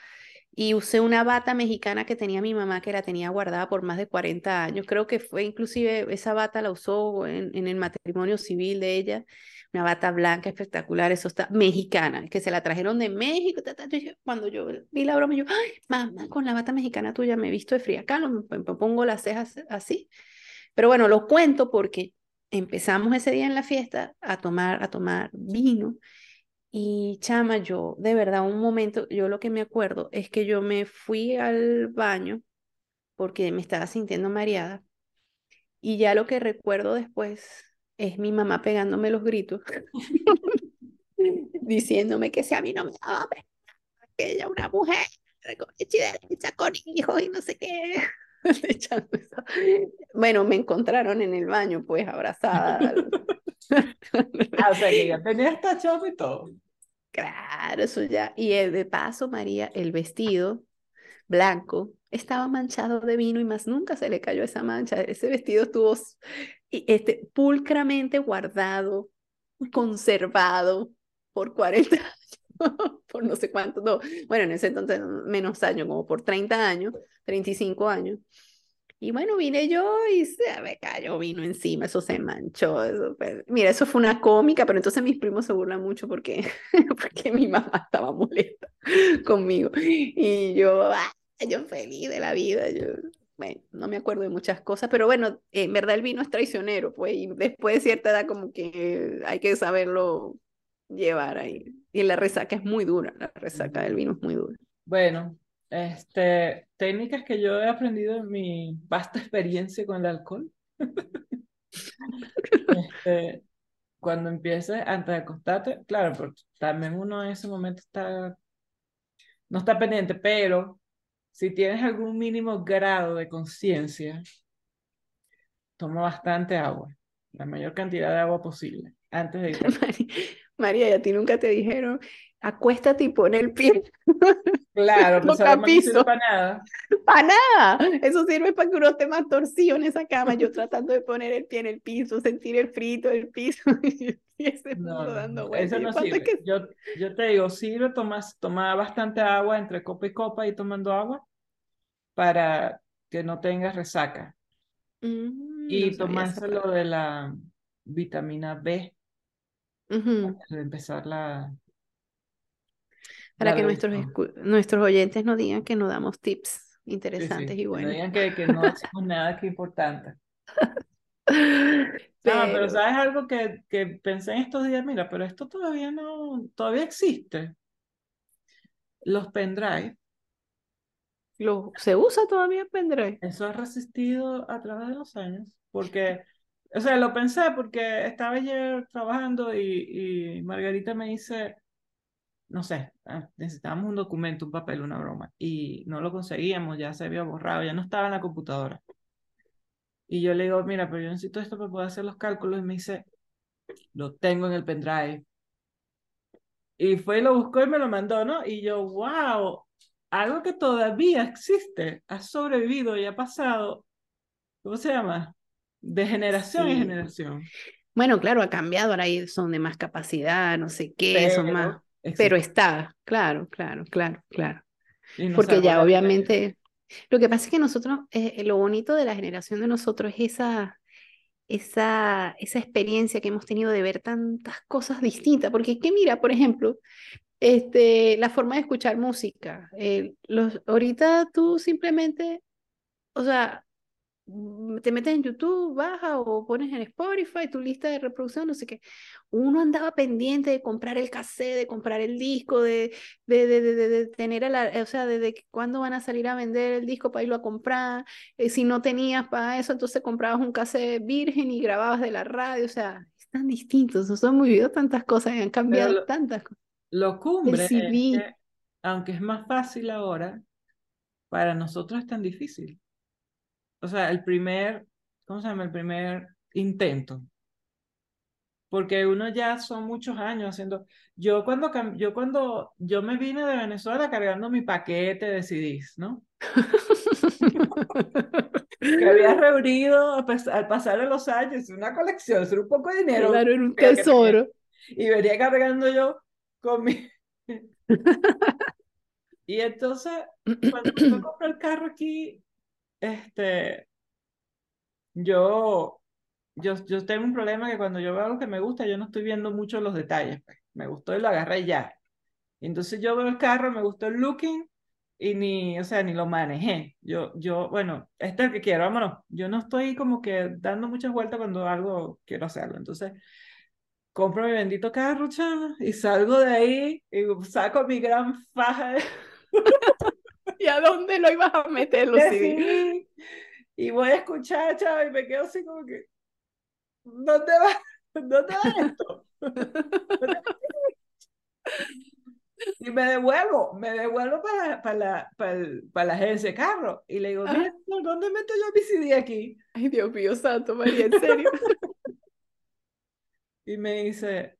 y usé una bata mexicana que tenía mi mamá, que la tenía guardada por más de 40 años. Creo que fue inclusive, esa bata la usó en, en el matrimonio civil de ella, una bata blanca espectacular, eso está mexicana, que se la trajeron de México. cuando yo vi la broma, yo, ay, mamá, con la bata mexicana tuya me he visto de fría me, me pongo las cejas así. Pero bueno, lo cuento porque empezamos ese día en la fiesta a tomar, a tomar vino y chama, yo, de verdad, un momento, yo lo que me acuerdo es que yo me fui al baño porque me estaba sintiendo mareada. Y ya lo que recuerdo después es mi mamá pegándome los gritos, [laughs] diciéndome que si a mí no me daba que ella una mujer con con hijos y no sé qué. [laughs] bueno, me encontraron en el baño, pues, abrazada.
ah, o sea, que ya tenía esta chapa y todo.
Claro, eso ya. Y de paso, María, el vestido blanco estaba manchado de vino y más nunca se le cayó esa mancha. Ese vestido estuvo este, pulcramente guardado, conservado por 40 años, [laughs] por no sé cuánto, no, bueno, en ese entonces menos años, como por 30 años, 35 años. Y bueno, vine yo y se me cayó vino encima, eso se manchó. Mira, eso fue una cómica, pero entonces mis primos se burlan mucho porque, [laughs] porque mi mamá estaba molesta conmigo. Y yo, ah, [laughs] yo feliz de la vida. Yo, bueno, no me acuerdo de muchas cosas, pero bueno, en verdad el vino es traicionero, pues, y después de cierta edad como que hay que saberlo llevar ahí. Y la resaca es muy dura, la resaca del vino es muy dura.
Bueno, este, técnicas que yo he aprendido en mi vasta experiencia con el alcohol. [laughs] este, cuando empieces, antes de acostarte, claro, porque también uno en ese momento está, no está pendiente, pero si tienes algún mínimo grado de conciencia, toma bastante agua, la mayor cantidad de agua posible, antes de
ir. [laughs] María, ¿y a ti nunca te dijeron, acuéstate y pon el pie. [laughs]
Claro, pues no sirve para nada.
Para nada. Eso sirve para que uno esté más torcido en esa cama. Yo tratando de poner el pie en el piso, sentir el frito del piso. [laughs] ese no, dando
Eso no sirve. Yo, yo te digo, sirve tomas, tomar bastante agua entre copa y copa y tomando agua para que no tengas resaca. Mm, y tomarse lo de la vitamina B. de empezar la,
para que nuestros, nuestros oyentes no digan que no damos tips interesantes y buenos.
No digan que, que no hacemos nada que importante. [laughs] [laughs] Pero... No, pero sabes algo que, que pensé en estos días, mira, pero esto todavía no, todavía existe. Los pendrive.
Lo, ¿Se usa todavía pendrive?
Eso ha resistido a través de los años, porque, o sea, lo pensé porque estaba ayer trabajando y, y Margarita me dice, no sé, ah, necesitábamos un documento, un papel, una broma, y no lo conseguíamos, ya se había borrado, ya no estaba en la computadora. Y yo le digo, mira, pero yo necesito esto para poder hacer los cálculos, y me dice, lo tengo en el pendrive. Y fue y lo buscó y me lo mandó, ¿no? Y yo, wow, algo que todavía existe, ha sobrevivido y ha pasado, ¿cómo se llama? De generación en generación.
Bueno, claro, ha cambiado, ahora son de más capacidad, no sé qué, son más pero está, claro, claro, claro, claro. Porque ya obviamente, lo que pasa es que nosotros, eh, lo bonito de la generación de nosotros es esa, esa, esa experiencia que hemos tenido de ver tantas cosas distintas, porque que mira, por ejemplo, este, la forma de escuchar música. Los, ahorita tú simplemente, o sea, te metes en YouTube, baja o pones en Spotify tu lista de reproducción, no sé qué. Uno andaba pendiente de comprar el cassette, de comprar el disco, de, de, de, de, tener, a la, o sea, de, cuándo van a salir a vender el disco para irlo a comprar. Eh, si no tenías para eso, entonces comprabas un cassette virgen y grababas de la radio, o sea, están distintos, nos hemos vivido tantas cosas y han cambiado tantas cosas.
Lo cumbre es que, aunque es más fácil ahora, para nosotros es tan difícil o sea, el primer, ¿cómo se llama? El primer intento. Porque uno ya son muchos años haciendo. Yo cuando, yo cuando yo me vine de Venezuela cargando mi paquete de CDs, ¿no? que había [laughs] reunido al pasar de los años, una colección, era un poco de dinero.
Claro, era un tesoro.
Y venía cargando yo con mi, [laughs] [laughs] Y entonces, cuando yo [clears throat] compré el carro aquí, este, yo, yo, yo tengo un problema que cuando yo veo algo que me gusta, yo no estoy viendo mucho los detalles. Pues. Me gustó y lo agarré ya. Entonces yo veo el carro, me gustó el looking y ni, o sea, ni lo manejé. Yo, yo, bueno, este es el que quiero, vámonos. Yo no estoy como que dando muchas vueltas cuando algo quiero hacerlo. Entonces, compro mi bendito carro, chama, y salgo de ahí y saco mi gran faja. [laughs]
¿Y a dónde lo ibas a meter, Lucy?
Y voy a escuchar, chava, y me quedo así como que, ¿dónde va? [laughs] ¿Dónde va esto? y me devuelvo, me devuelvo para, para, la, para, para la agencia de carro. Y le digo, mira, ¿dónde meto yo mi CD aquí?
Ay, Dios mío, santo María, en serio. [laughs]
y me dice,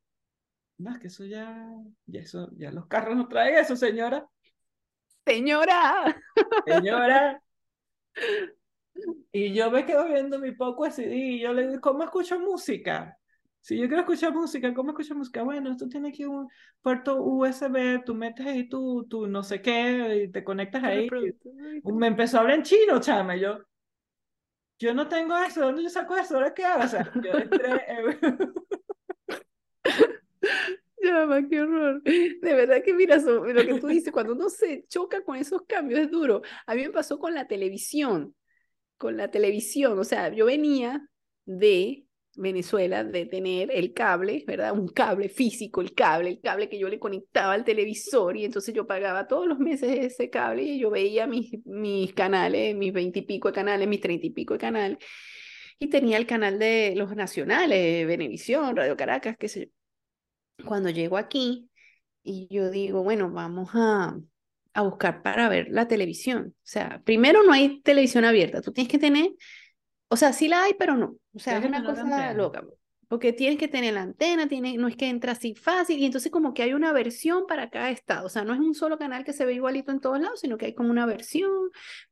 no, es que eso ya, ya, eso, ya los carros no traen eso, señora.
Señora.
Señora. Y yo me quedo viendo mi poco CD y yo le digo, ¿cómo escucho música? Si yo quiero escuchar música, ¿cómo escucho música? Bueno, esto tiene aquí un puerto USB, tú metes ahí tu, tu no sé qué y te conectas ahí. me empezó a hablar en chino, chama, yo, yo no tengo eso, ¿dónde yo saco eso? ¿Ahora qué hago? O sea, yo entré... [laughs]
Ya, qué horror. De verdad que mira, lo que tú dices, cuando uno se choca con esos cambios es duro. A mí me pasó con la televisión, con la televisión, o sea, yo venía de Venezuela de tener el cable, ¿verdad? Un cable físico, el cable, el cable que yo le conectaba al televisor y entonces yo pagaba todos los meses ese cable y yo veía mis, mis canales, mis veintipico de canales, mis treinta y pico de canales y tenía el canal de los nacionales, Venevisión, Radio Caracas, qué sé yo. Cuando llego aquí y yo digo, bueno, vamos a, a buscar para ver la televisión. O sea, primero no hay televisión abierta, tú tienes que tener o sea, sí la hay, pero no. O sea, es una cosa loca. Porque tienes que tener la antena, tiene, no es que entra así fácil, y entonces como que hay una versión para cada estado. O sea, no es un solo canal que se ve igualito en todos lados, sino que hay como una versión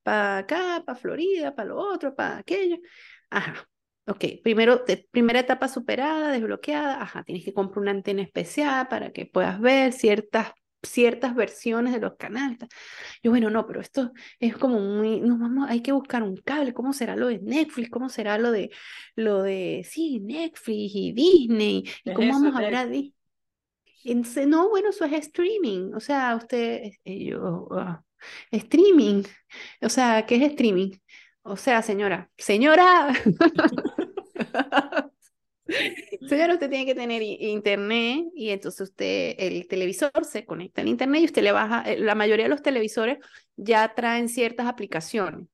para acá, para Florida, para lo otro, para aquello. Ajá. Ok, primero, primera etapa superada, desbloqueada, ajá, tienes que comprar una antena especial para que puedas ver ciertas ciertas versiones de los canales. Yo, bueno, no, pero esto es como muy, no vamos, hay que buscar un cable, ¿cómo será lo de Netflix? ¿Cómo será lo de, lo de, sí, Netflix y Disney? ¿Y cómo vamos a ver a Disney? No, bueno, eso es streaming, o sea, usted, eh, yo, ah, streaming, o sea, ¿qué es streaming? O sea, señora, señora. [laughs] Señor, usted tiene que tener internet y entonces usted, el televisor se conecta al internet y usted le baja, eh, la mayoría de los televisores ya traen ciertas aplicaciones.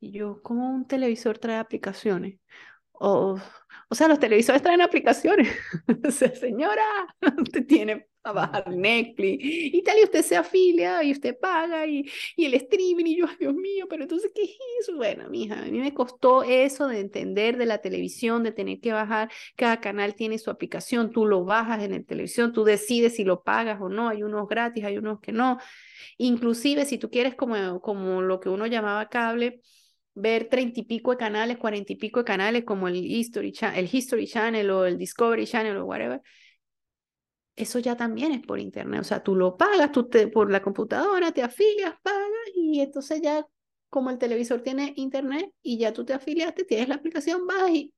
Y yo, ¿cómo un televisor trae aplicaciones? O, o sea, los televisores traen aplicaciones. [laughs] o sea, señora, [laughs] usted tiene a bajar Netflix y tal, y usted se afilia y usted paga y, y el streaming y yo, Dios mío, pero entonces, ¿qué es eso? Bueno, mija, a mí me costó eso de entender de la televisión, de tener que bajar, cada canal tiene su aplicación, tú lo bajas en el televisión, tú decides si lo pagas o no, hay unos gratis, hay unos que no, inclusive si tú quieres como, como lo que uno llamaba cable, ver treinta y pico de canales, cuarenta y pico de canales como el History, el History Channel o el Discovery Channel o whatever, eso ya también es por internet. O sea, tú lo pagas, tú te, por la computadora te afilias, pagas y entonces ya como el televisor tiene internet y ya tú te afiliaste, tienes la aplicación, vas y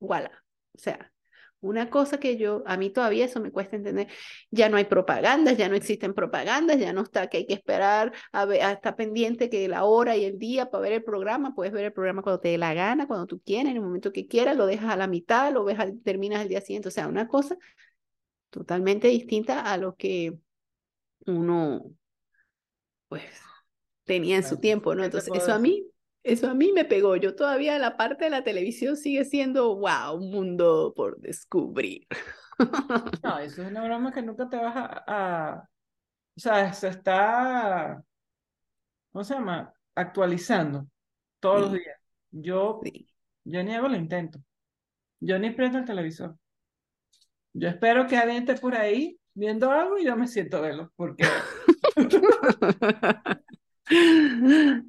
voilà. O sea, una cosa que yo, a mí todavía eso me cuesta entender, ya no hay propagandas, ya no existen propagandas, ya no está que hay que esperar a, ver, a estar pendiente que la hora y el día para ver el programa, puedes ver el programa cuando te dé la gana, cuando tú quieras, en el momento que quieras, lo dejas a la mitad, lo ves terminas el día siguiente, o sea, una cosa totalmente distinta a lo que uno pues tenía en su tiempo, ¿no? Entonces, eso a mí, eso a mí me pegó. Yo todavía la parte de la televisión sigue siendo, wow, un mundo por descubrir.
No, eso es una broma que nunca te vas a, o sea, se está, ¿cómo se llama? Actualizando todos los días. Yo, yo ni hago el intento. Yo ni prendo el televisor. Yo espero que alguien esté por ahí viendo algo y yo me siento a verlo, porque... [laughs]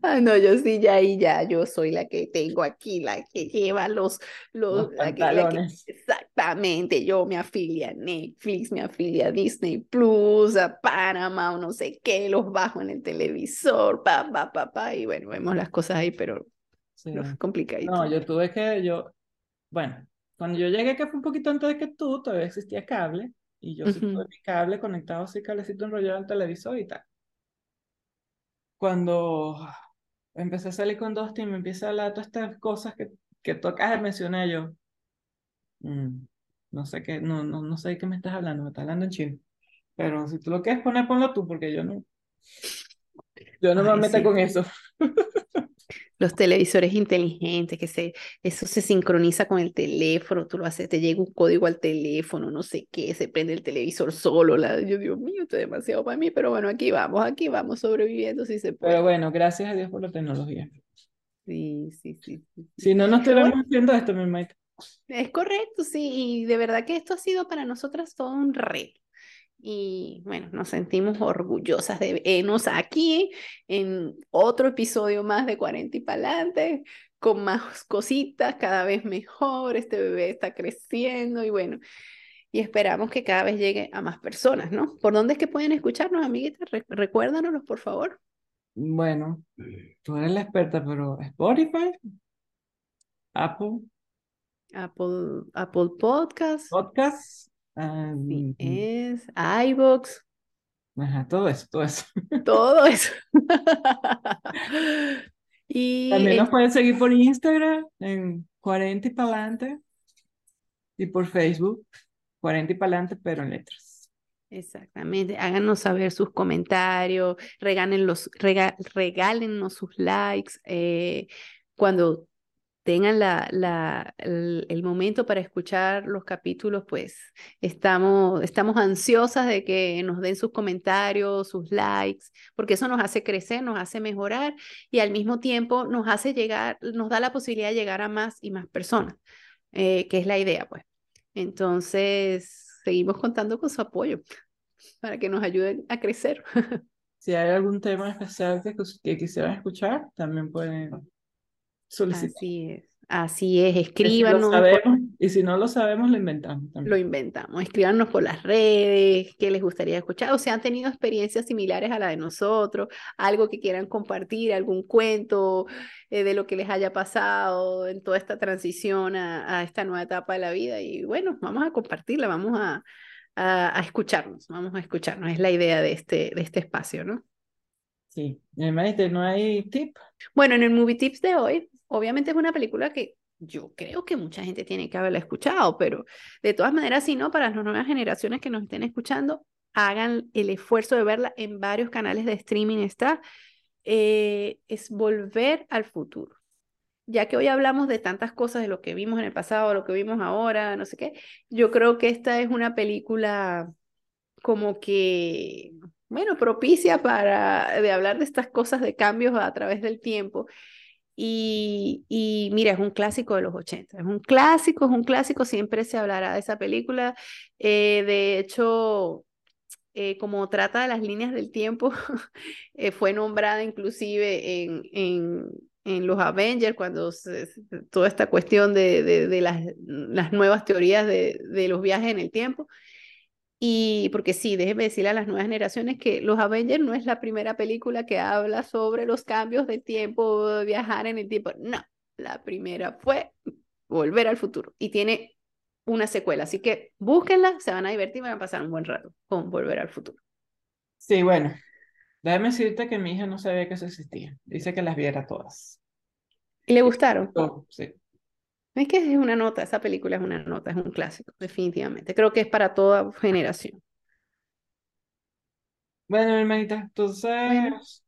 Ah, no, yo sí, ya y ya, yo soy la que tengo aquí, la que lleva los, los, exactamente, yo me afilia a Netflix, me afilia a Disney Plus, a Panamá, o no sé qué, los bajo en el televisor, pa, pa, pa, pa, y bueno, vemos las cosas ahí, pero sí. no, es complicadito.
No, yo tuve que, yo, bueno, cuando yo llegué, que fue un poquito antes de que tú, todavía existía cable, y yo sí tuve mi cable conectado así, cablecito enrollado al televisor y tal cuando empecé a salir con Dustin, me empieza a hablar todas estas cosas que, que tú acabas de mencionar yo. Mm, no sé qué, no, no, no sé de qué me estás hablando, me estás hablando en chino. Pero si tú lo quieres poner, ponlo tú, porque yo no. Yo no me meto con eso.
Los televisores inteligentes, que se, eso se sincroniza con el teléfono, tú lo haces, te llega un código al teléfono, no sé qué, se prende el televisor solo, la, yo Dios mío, esto es demasiado para mí, pero bueno, aquí vamos, aquí vamos sobreviviendo si se puede.
Pero bueno, gracias a Dios por la tecnología.
Sí, sí, sí.
Si no, no estuviéramos haciendo esto, mi Mike.
Es correcto, sí, y de verdad que esto ha sido para nosotras todo un reto y bueno, nos sentimos orgullosas de vernos aquí en otro episodio más de 40 y Palante, con más cositas, cada vez mejor, este bebé está creciendo y bueno, y esperamos que cada vez llegue a más personas, ¿no? ¿Por dónde es que pueden escucharnos, amiguitas? recuérdanos, por favor.
Bueno, tú eres la experta, pero Spotify, Apple.
Apple, Apple Podcast.
Podcast
sí, es iBox.
Ajá, todo eso, todo eso.
Todo [laughs] eso. [laughs]
y También nos pueden seguir por Instagram en 40 y Palante y por Facebook 40 y Palante, pero en letras.
Exactamente, háganos saber sus comentarios, regálenos, regálenos sus likes. Eh, cuando tengan la, el, momento para escuchar los capítulos, pues estamos, estamos ansiosas de que nos den sus comentarios, sus likes, porque eso nos hace crecer, nos hace mejorar y al mismo tiempo nos hace llegar, nos da la posibilidad de llegar a más y más personas, eh, que es la idea, pues. Entonces, seguimos contando con su apoyo para que nos ayuden a crecer. [laughs]
Si hay algún tema especial que, que quisieran escuchar, también pueden
Así es. Así es, escríbanos.
y si no lo sabemos, lo inventamos.
Lo inventamos. Escríbanos por las redes, qué les gustaría escuchar, o si han tenido experiencias similares a la de nosotros, algo que quieran compartir, algún cuento eh, de lo que les haya pasado en toda esta transición a, esta nueva etapa de la vida. Y bueno, vamos a compartirla, vamos a, a, escucharnos, vamos a escucharnos. Es la idea de este, de este espacio, ¿no?
Sí. ¿No hay tip?
Bueno, en el Movie Tips de hoy obviamente es una película que yo creo que mucha gente tiene que haberla escuchado, pero de todas maneras, si no, para las nuevas generaciones que nos estén escuchando, hagan el esfuerzo de verla en varios canales de streaming. Está, eh, es volver al futuro. Ya que hoy hablamos de tantas cosas, de lo que vimos en el pasado, lo que vimos ahora, no sé qué, yo creo que esta es una película como que, bueno, propicia para de hablar de estas cosas de cambios a través del tiempo y, y, mira, es un clásico de los 80, es un clásico, es un clásico, siempre se hablará de esa película. Eh, de hecho, eh, como trata de las líneas del tiempo, [laughs] eh, fue nombrada inclusive en, en, en los Avengers, cuando toda esta cuestión de, de, de las, las, nuevas teorías de, de los viajes en el tiempo. Y porque sí, déjeme decirle a las nuevas generaciones que Los Avengers no es la primera película que habla sobre los cambios de tiempo, viajar en el tiempo. No, la primera fue Volver al futuro y tiene una secuela. Así que búsquenla, se van a divertir, van a pasar un buen rato con Volver al futuro.
Sí, bueno, déjame decirte que mi hija no sabía que eso existía. Dice que las viera todas.
¿Y le gustaron?
sí.
Es que es una nota, esa película es una nota, es un clásico, definitivamente. Creo que es para toda generación.
Bueno, hermanita, entonces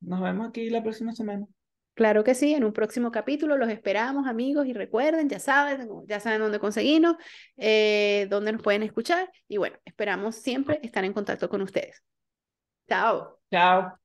nos vemos aquí la próxima semana.
Claro que sí, en un próximo capítulo los esperamos, amigos, y recuerden, ya saben, ya saben dónde conseguirnos, eh, dónde nos pueden escuchar, y bueno, esperamos siempre estar en contacto con ustedes. Chao.
Chao.